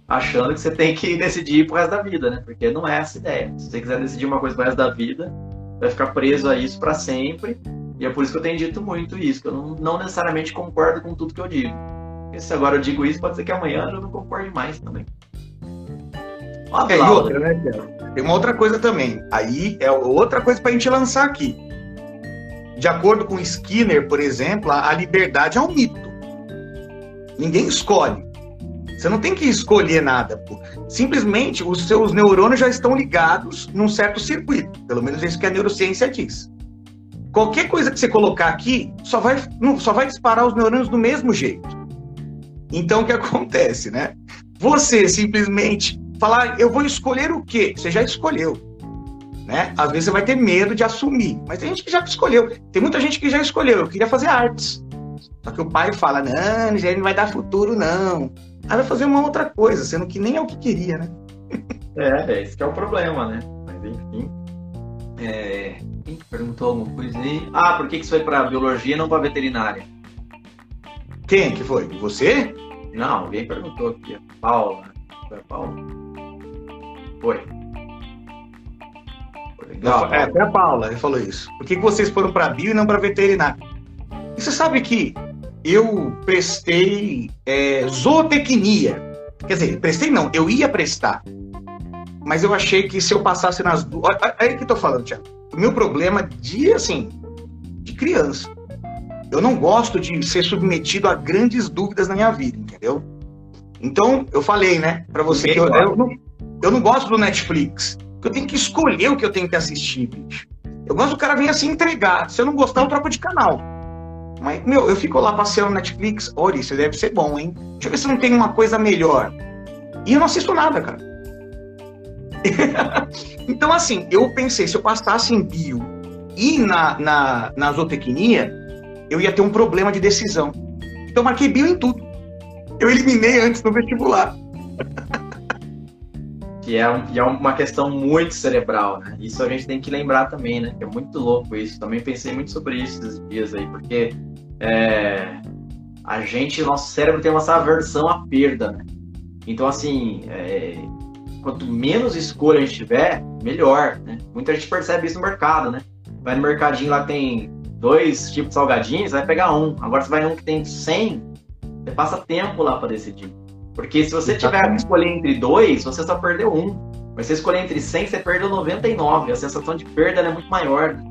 achando que você tem que decidir pro resto da vida, né? Porque não é essa ideia. Se você quiser decidir uma coisa pro resto da vida, vai ficar preso a isso para sempre. E é por isso que eu tenho dito muito isso, que eu não, não necessariamente concordo com tudo que eu digo. Porque se agora eu digo isso, pode ser que amanhã eu não concorde mais também.
É, e outra, né, Tem uma outra coisa também. Aí é outra coisa pra gente lançar aqui. De acordo com Skinner, por exemplo, a liberdade é um mito. Ninguém escolhe. Você não tem que escolher nada. Pô. Simplesmente os seus neurônios já estão ligados num certo circuito. Pelo menos é isso que a neurociência diz. Qualquer coisa que você colocar aqui só vai, não, só vai disparar os neurônios do mesmo jeito. Então o que acontece, né? Você simplesmente falar, eu vou escolher o quê? Você já escolheu. Né? Às vezes você vai ter medo de assumir, mas tem gente que já escolheu. Tem muita gente que já escolheu. Eu queria fazer artes. Só que o pai fala: não, já não vai dar futuro, não. Aí vai fazer uma outra coisa, sendo que nem é o que queria, né?
É, é esse que é o problema, né? Mas enfim. É... Quem perguntou alguma coisa aí? Ah, por que, que você foi pra biologia e não pra veterinária?
Quem que foi? Você?
Não, alguém perguntou aqui. Paula. Foi a Paula? Foi.
foi legal, é, foi a Paula, falou isso. Por que, que vocês foram pra bio e não pra veterinária? E você sabe que eu prestei é, zootecnia. Quer dizer, prestei não, eu ia prestar. Mas eu achei que se eu passasse nas duas. Aí que eu tô falando, Tiago. O meu problema de, assim, de criança. Eu não gosto de ser submetido a grandes dúvidas na minha vida, entendeu? Então, eu falei, né, pra você que eu, eu, não, eu não gosto do Netflix. Eu tenho que escolher o que eu tenho que assistir, bicho. Eu gosto do cara vir assim entregar. Se eu não gostar, eu troco de canal. Mas, meu, eu fico lá passeando no Netflix, olha, isso deve ser bom, hein? Deixa eu ver se não tem uma coisa melhor. E eu não assisto nada, cara. então, assim, eu pensei, se eu passasse em bio e na, na, na zootecnia, eu ia ter um problema de decisão. Então, marquei bio em tudo. Eu eliminei antes no vestibular.
que é, um, que é uma questão muito cerebral, né? Isso a gente tem que lembrar também, né? Que é muito louco isso. Também pensei muito sobre isso esses dias aí, porque é, a gente, nosso cérebro tem uma aversão à perda, né? Então, assim, é, quanto menos escolha a gente tiver, melhor, né? Muita gente percebe isso no mercado, né? Vai no mercadinho lá tem dois tipos de salgadinhos, vai pegar um. Agora você vai num que tem 100, você passa tempo lá para decidir. Porque se você tiver que escolher entre dois, você só perdeu um. Mas se você escolher entre 100, você perdeu 99. A sensação de perda é muito maior. Né?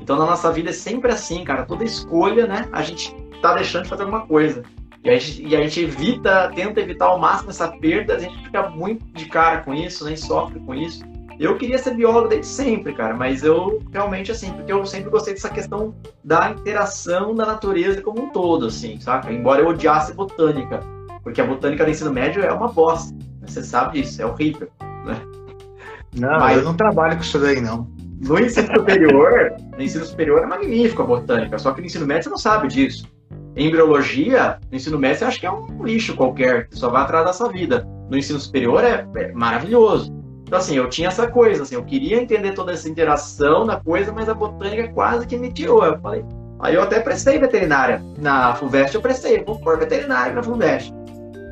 Então na nossa vida é sempre assim, cara. Toda escolha, né? A gente tá deixando de fazer alguma coisa. E a, gente, e a gente evita, tenta evitar ao máximo essa perda, a gente fica muito de cara com isso, nem sofre com isso. Eu queria ser biólogo desde sempre, cara, mas eu realmente, assim, porque eu sempre gostei dessa questão da interação da natureza como um todo, assim, saca? Embora eu odiasse botânica, porque a botânica do ensino médio é uma bosta, você sabe disso, é horrível, né?
Não, mas eu não trabalho com isso daí, não.
No ensino superior, no ensino superior é magnífico a botânica, só que no ensino médio você não sabe disso. Em embriologia, no ensino médio você acha que é um lixo qualquer, que só vai atrás da sua vida. No ensino superior é, é maravilhoso. Então, assim, eu tinha essa coisa, assim, eu queria entender toda essa interação da coisa, mas a botânica quase que me tirou. Eu falei, aí eu até prestei veterinária na FUVEST, eu prestei, vou pôr veterinária na FUVEST.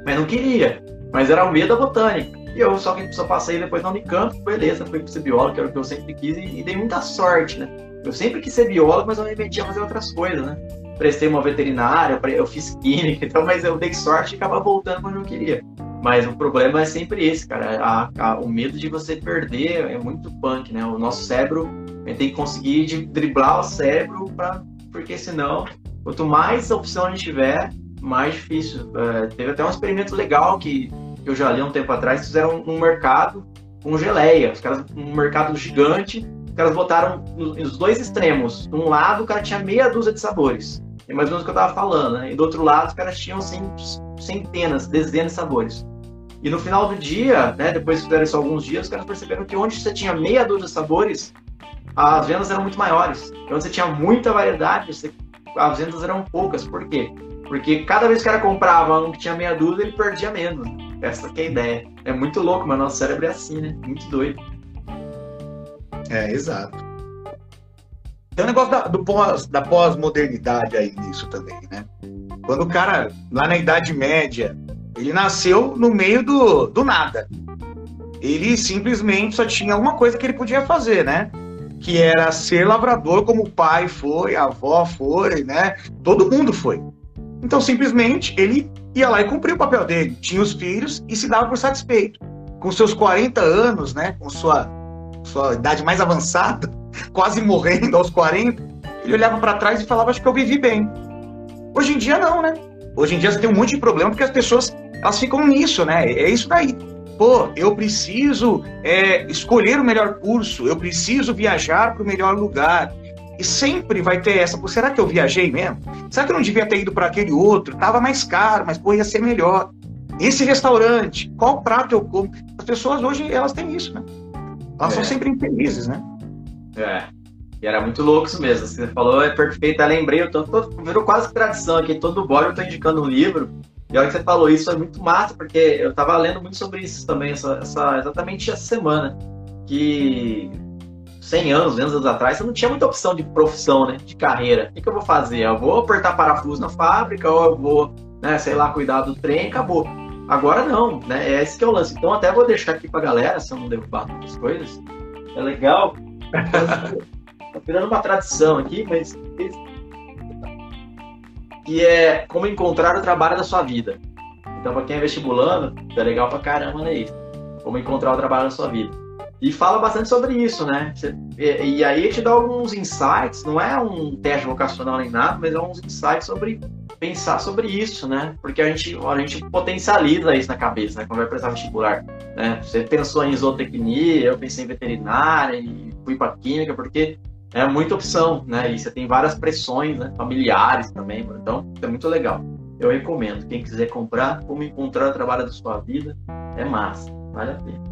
Mas não queria, mas era o medo da botânica. E eu só, só passei depois na Unicamp, beleza, fui ser biólogo, que era o que eu sempre quis, e, e dei muita sorte, né? Eu sempre quis ser biólogo, mas eu me metia a fazer outras coisas, né? Prestei uma veterinária, eu fiz química, então, mas eu dei sorte e acabava voltando quando eu queria. Mas o problema é sempre esse, cara. A, a, o medo de você perder é muito punk, né? O nosso cérebro tem que conseguir driblar o cérebro, pra, porque senão, quanto mais opção a gente tiver, mais difícil. É, teve até um experimento legal que, eu já li um tempo atrás, fizeram um mercado com geleia. Os caras, um mercado gigante, os caras botaram nos dois extremos. De um lado, o cara tinha meia dúzia de sabores. É mais ou menos o que eu tava falando, né? E do outro lado, os caras tinham assim, centenas, dezenas de sabores. E no final do dia, né, depois que fizeram isso alguns dias, os caras perceberam que onde você tinha meia dúzia de sabores, as vendas eram muito maiores. Então, você tinha muita variedade, você, as vendas eram poucas. Por quê? Porque cada vez que o cara comprava um que tinha meia dúzia, ele perdia menos. Essa que é a ideia. É muito louco, mas nosso cérebro é assim, né? Muito doido.
É, exato. Tem um negócio da, do pós, da pós-modernidade aí nisso também, né? Quando o cara, lá na Idade Média, ele nasceu no meio do, do nada. Ele simplesmente só tinha uma coisa que ele podia fazer, né? Que era ser lavrador, como o pai foi, a avó foi, né? Todo mundo foi. Então, simplesmente, ele ia lá e cumpria o papel dele. Tinha os filhos e se dava por satisfeito. Com seus 40 anos, né? Com sua, sua idade mais avançada, quase morrendo aos 40, ele olhava para trás e falava: Acho que eu vivi bem. Hoje em dia, não, né? Hoje em dia você tem um monte de problema porque as pessoas elas ficam nisso, né? É isso daí. Pô, eu preciso é, escolher o melhor curso, eu preciso viajar para o melhor lugar. E sempre vai ter essa, será que eu viajei mesmo? Será que eu não devia ter ido para aquele outro? Tava mais caro, mas pô, ia ser melhor. Esse restaurante, qual prato eu como? As pessoas hoje, elas têm isso, né? Elas é. são sempre infelizes, né?
É. E era muito louco isso mesmo. Você falou, é perfeito. Eu lembrei, eu tô, tô, virou quase tradição aqui. Todo bode eu tô indicando um livro. E a hora que você falou isso é muito massa, porque eu tava lendo muito sobre isso também, essa, essa, exatamente essa semana. Que 100 anos, 200 anos atrás, você não tinha muita opção de profissão, né? De carreira. O que, que eu vou fazer? Eu vou apertar parafuso na fábrica, ou eu vou, né, sei lá, cuidar do trem, acabou. Agora não, né? É esse que é o lance. Então até vou deixar aqui pra galera, se eu não derrubar todas as coisas. É legal. tá virando uma tradição aqui, mas que é como encontrar o trabalho da sua vida. Então, para quem é vestibulando, é legal pra caramba isso. Como encontrar o trabalho da sua vida. E fala bastante sobre isso, né? E, e aí te dá alguns insights, não é um teste vocacional nem nada, mas é uns insights sobre pensar sobre isso, né? Porque a gente, a gente potencializa isso na cabeça, né? Quando vai prestar vestibular, né? Você pensou em zootecnia, eu pensei em veterinária e fui para química, porque é muita opção, né? E você tem várias pressões, né? Familiares também, então é muito legal. Eu recomendo. Quem quiser comprar, como encontrar o trabalho da sua vida, é massa, vale a pena.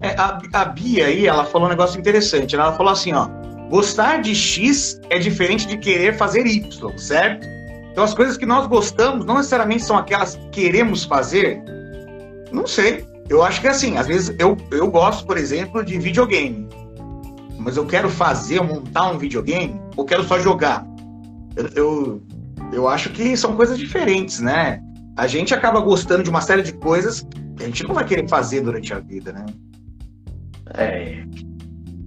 É, a, a Bia aí, ela falou um negócio interessante. Ela falou assim, ó, gostar de X é diferente de querer fazer Y, certo? Então as coisas que nós gostamos não necessariamente são aquelas que queremos fazer. Não sei. Eu acho que é assim, às vezes eu, eu gosto, por exemplo, de videogame mas eu quero fazer, montar um videogame, ou quero só jogar? Eu, eu, eu acho que são coisas diferentes, né? A gente acaba gostando de uma série de coisas que a gente não vai querer fazer durante a vida, né?
É.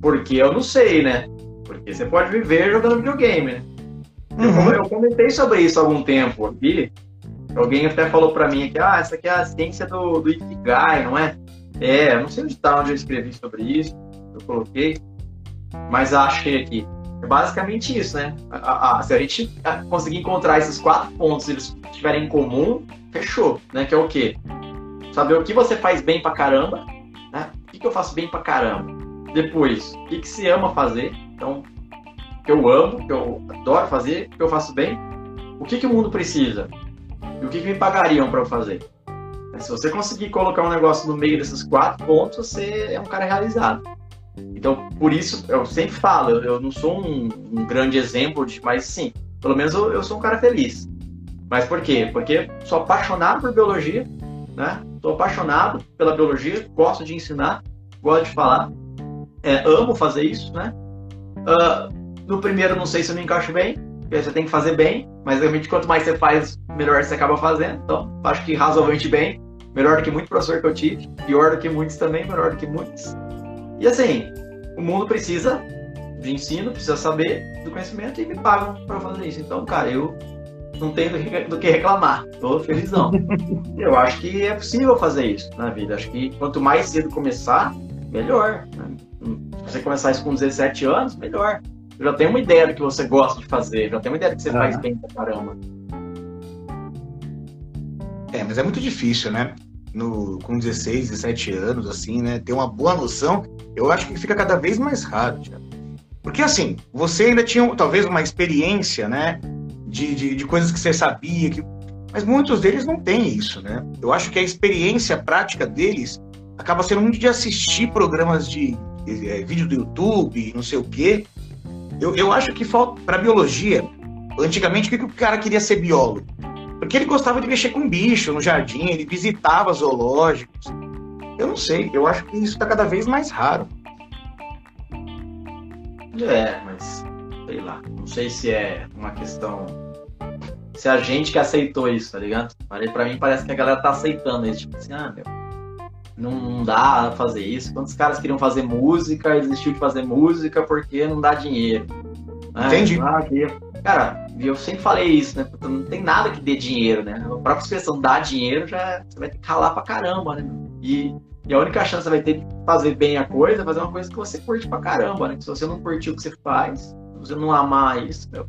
Porque eu não sei, né? Porque você pode viver jogando videogame, né? Uhum. Eu, eu comentei sobre isso há algum tempo aqui. Alguém até falou para mim que ah, essa aqui é a ciência do, do Ikigai, não é? É, não sei onde tá, onde eu escrevi sobre isso. Eu coloquei mas achei aqui. É basicamente isso, né? A, a, se a gente conseguir encontrar esses quatro pontos, eles estiverem em comum, fechou, né? Que é o quê? Saber o que você faz bem pra caramba, né? O que, que eu faço bem pra caramba? Depois, o que, que se ama fazer? Então, que eu amo, que eu adoro fazer, que eu faço bem. O que, que o mundo precisa? E o que, que me pagariam para eu fazer? Se você conseguir colocar um negócio no meio desses quatro pontos, você é um cara realizado. Então, por isso, eu sempre falo, eu, eu não sou um, um, grande exemplo, de, mas sim, pelo menos eu, eu, sou um cara feliz. Mas por quê? Porque sou apaixonado por biologia, né? Sou apaixonado pela biologia, gosto de ensinar, gosto de falar, é, amo fazer isso, né? Uh, no primeiro, não sei se eu me encaixo bem, porque você tem que fazer bem, mas realmente quanto mais você faz, melhor você acaba fazendo. Então, acho que razoavelmente bem, melhor do que muito professor que eu tive, pior do que muitos também, melhor do que muitos. E assim, o mundo precisa de ensino, precisa saber do conhecimento e me pagam para fazer isso. Então, cara, eu não tenho do que reclamar, tô felizão. eu acho que é possível fazer isso na vida. Acho que quanto mais cedo começar, melhor. Né? Se você começar isso com 17 anos, melhor. Eu já tenho uma ideia do que você gosta de fazer, já tenho uma ideia do que você faz bem pra caramba.
É, mas é muito difícil, né? no, com 16, 17 anos, assim, né? Ter uma boa noção, eu acho que fica cada vez mais raro, Thiago. Porque, assim, você ainda tinha talvez uma experiência, né? De, de, de, coisas que você sabia, que... mas muitos deles não têm isso, né? Eu acho que a experiência prática deles acaba sendo muito de assistir programas de é, vídeo do YouTube, não sei o quê. Eu, eu acho que falta para biologia. Antigamente, o que, que o cara queria ser biólogo? Porque ele gostava de mexer com bicho no jardim, ele visitava zoológicos. Eu não sei, eu acho que isso está cada vez mais raro.
É, mas sei lá, não sei se é uma questão. Se a gente que aceitou isso, tá ligado? Pra mim parece que a galera tá aceitando isso. Tipo assim, ah, meu, não, não dá fazer isso. Quantos caras queriam fazer música e desistiu de fazer música porque não dá dinheiro?
Entendi.
Ah, Cara, eu sempre falei isso, né? Não tem nada que dê dinheiro, né? A própria expressão dar dinheiro já você vai ter que ralar pra caramba, né? E, e a única chance que você vai ter de fazer bem a coisa é fazer uma coisa que você curte pra caramba, né? Se você não curtir o que você faz, se você não amar isso, meu,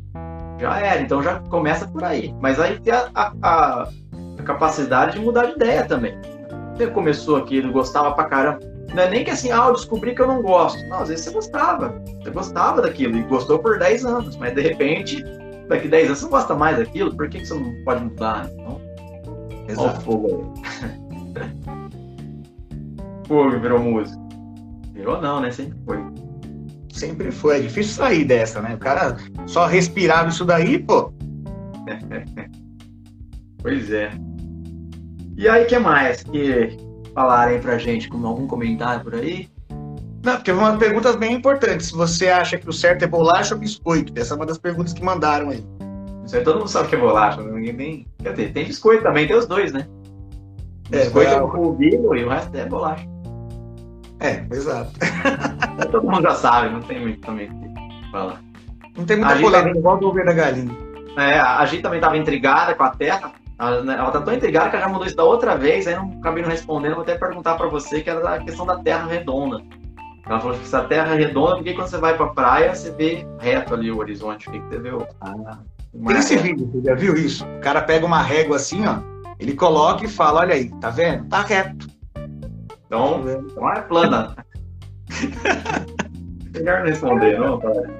já era. Então já começa por aí. Mas aí tem a, a, a, a capacidade de mudar de ideia também. Você começou aqui, não gostava pra caramba. Não é nem que assim, ah, eu descobri que eu não gosto. Não, às vezes você gostava. Você gostava daquilo e gostou por 10 anos, mas de repente, daqui 10 anos você não gosta mais daquilo, por que, que você não pode mudar? Então, Exato. fogo aí. fogo virou música. Virou não, né? Sempre foi.
Sempre foi. É difícil sair dessa, né? O cara só respirava isso daí, pô.
pois é. E aí, que mais? Que falarem pra gente com algum comentário por aí?
Não, porque umas perguntas bem importantes. Você acha que o certo é bolacha ou biscoito? Essa é uma das perguntas que mandaram aí.
Isso aí todo mundo sabe que é bolacha, né? ninguém nem. Quer dizer, tem biscoito também, tem os dois, né? É, biscoito é o polvilho e o resto é bolacha.
É, exato.
todo mundo já sabe, não tem muito também que falar.
Não tem muita polêmica, igual do ovo da galinha.
É, a gente também estava intrigada com a terra, ela, né, ela tá tão intrigada que ela já mandou isso da outra vez, aí não acabei não respondendo, vou até perguntar para você, que era a questão da terra redonda. Ela falou que essa terra é redonda, porque quando você vai pra praia, você vê reto ali o horizonte, o que você vê?
Ah, Tem esse vídeo, você já viu isso? O cara pega uma régua assim, ó, ele coloca e fala, olha aí, tá vendo? Tá reto.
Então, então é plana. Melhor não responder, não, cara.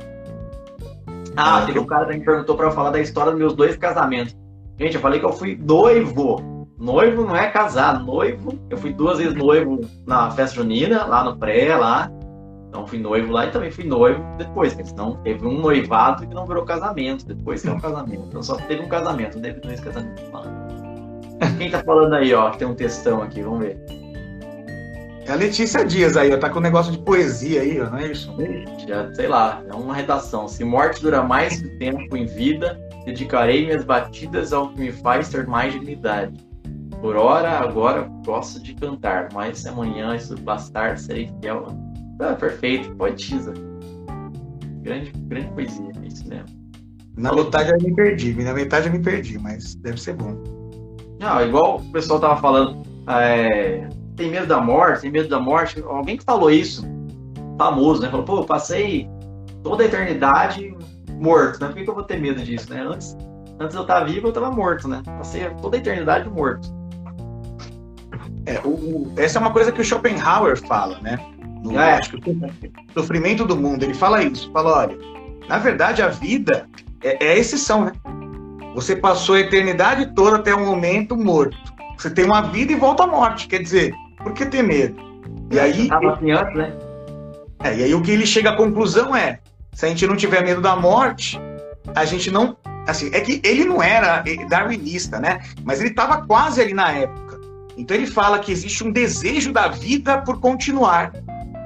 Ah, teve um cara que me perguntou pra eu falar da história dos meus dois casamentos. Gente, eu falei que eu fui noivo. Noivo não é casar, noivo. Eu fui duas vezes noivo na festa junina, lá no pré, lá. Então fui noivo lá e também fui noivo depois, porque senão teve um noivado que não virou casamento, depois que é um casamento. Então só teve um casamento, não teve dois casamentos. Quem tá falando aí, ó, tem um textão aqui, vamos ver.
É a Letícia Dias aí, ó, tá com um negócio de poesia aí, ó, não é isso?
Já, sei lá, é uma redação. Se morte dura mais que tempo em vida, Dedicarei minhas batidas ao que me faz ter mais dignidade. Por ora, agora gosto de cantar, mas se amanhã isso bastar, serei fiel. Ah, perfeito, poetisa. Grande, grande poesia, é isso mesmo.
Na metade eu me perdi, na metade eu me perdi, mas deve ser bom.
Não, igual o pessoal tava falando, é, tem medo da morte, tem medo da morte. Alguém que falou isso, famoso, né? Falou, pô, eu passei toda a eternidade morto, né? Por que, que eu vou ter medo disso, né? Antes, antes eu estar vivo, eu estava morto, né? Passei toda a eternidade morto.
É, o, essa é uma coisa que o Schopenhauer fala, né? No, é. acho que o sofrimento do mundo, ele fala isso. Fala, olha, na verdade a vida é, é a exceção, né? Você passou a eternidade toda até o momento morto. Você tem uma vida e volta à morte. Quer dizer, por que ter medo?
E aí. Assim antes, né?
É, e aí o que ele chega à conclusão é: se a gente não tiver medo da morte, a gente não. Assim, é que ele não era darwinista, né? Mas ele estava quase ali na época. Então ele fala que existe um desejo da vida por continuar,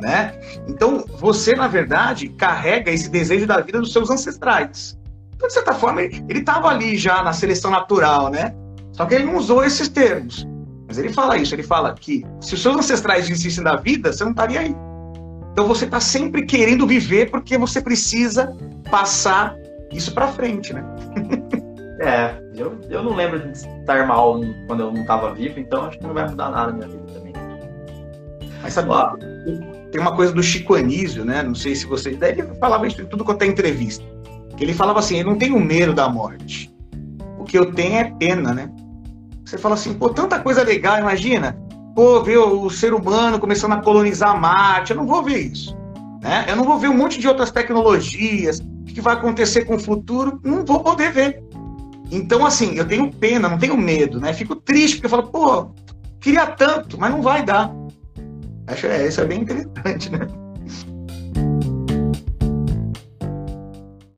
né? Então você, na verdade, carrega esse desejo da vida dos seus ancestrais. Então, de certa forma, ele estava ali já na seleção natural, né? Só que ele não usou esses termos. Mas ele fala isso, ele fala que se os seus ancestrais existissem da vida, você não estaria aí. Então você está sempre querendo viver porque você precisa passar isso para frente, né?
é, eu, eu não lembro de estar mal quando eu não estava vivo, então acho que não vai mudar nada na minha vida também.
Mas sabe, Ó, tem uma coisa do Chico Anísio, né? Não sei se você. Daí ele falava isso em tudo quanto é entrevista. Que ele falava assim: eu não tenho medo da morte. O que eu tenho é pena, né? Você fala assim, pô, tanta coisa legal, imagina pô, ver o ser humano começando a colonizar Marte. Eu não vou ver isso. Né? Eu não vou ver um monte de outras tecnologias. O que vai acontecer com o futuro? Não vou poder ver. Então, assim, eu tenho pena, não tenho medo, né? Fico triste, porque eu falo, pô, queria tanto, mas não vai dar. Acho é, isso é bem interessante, né?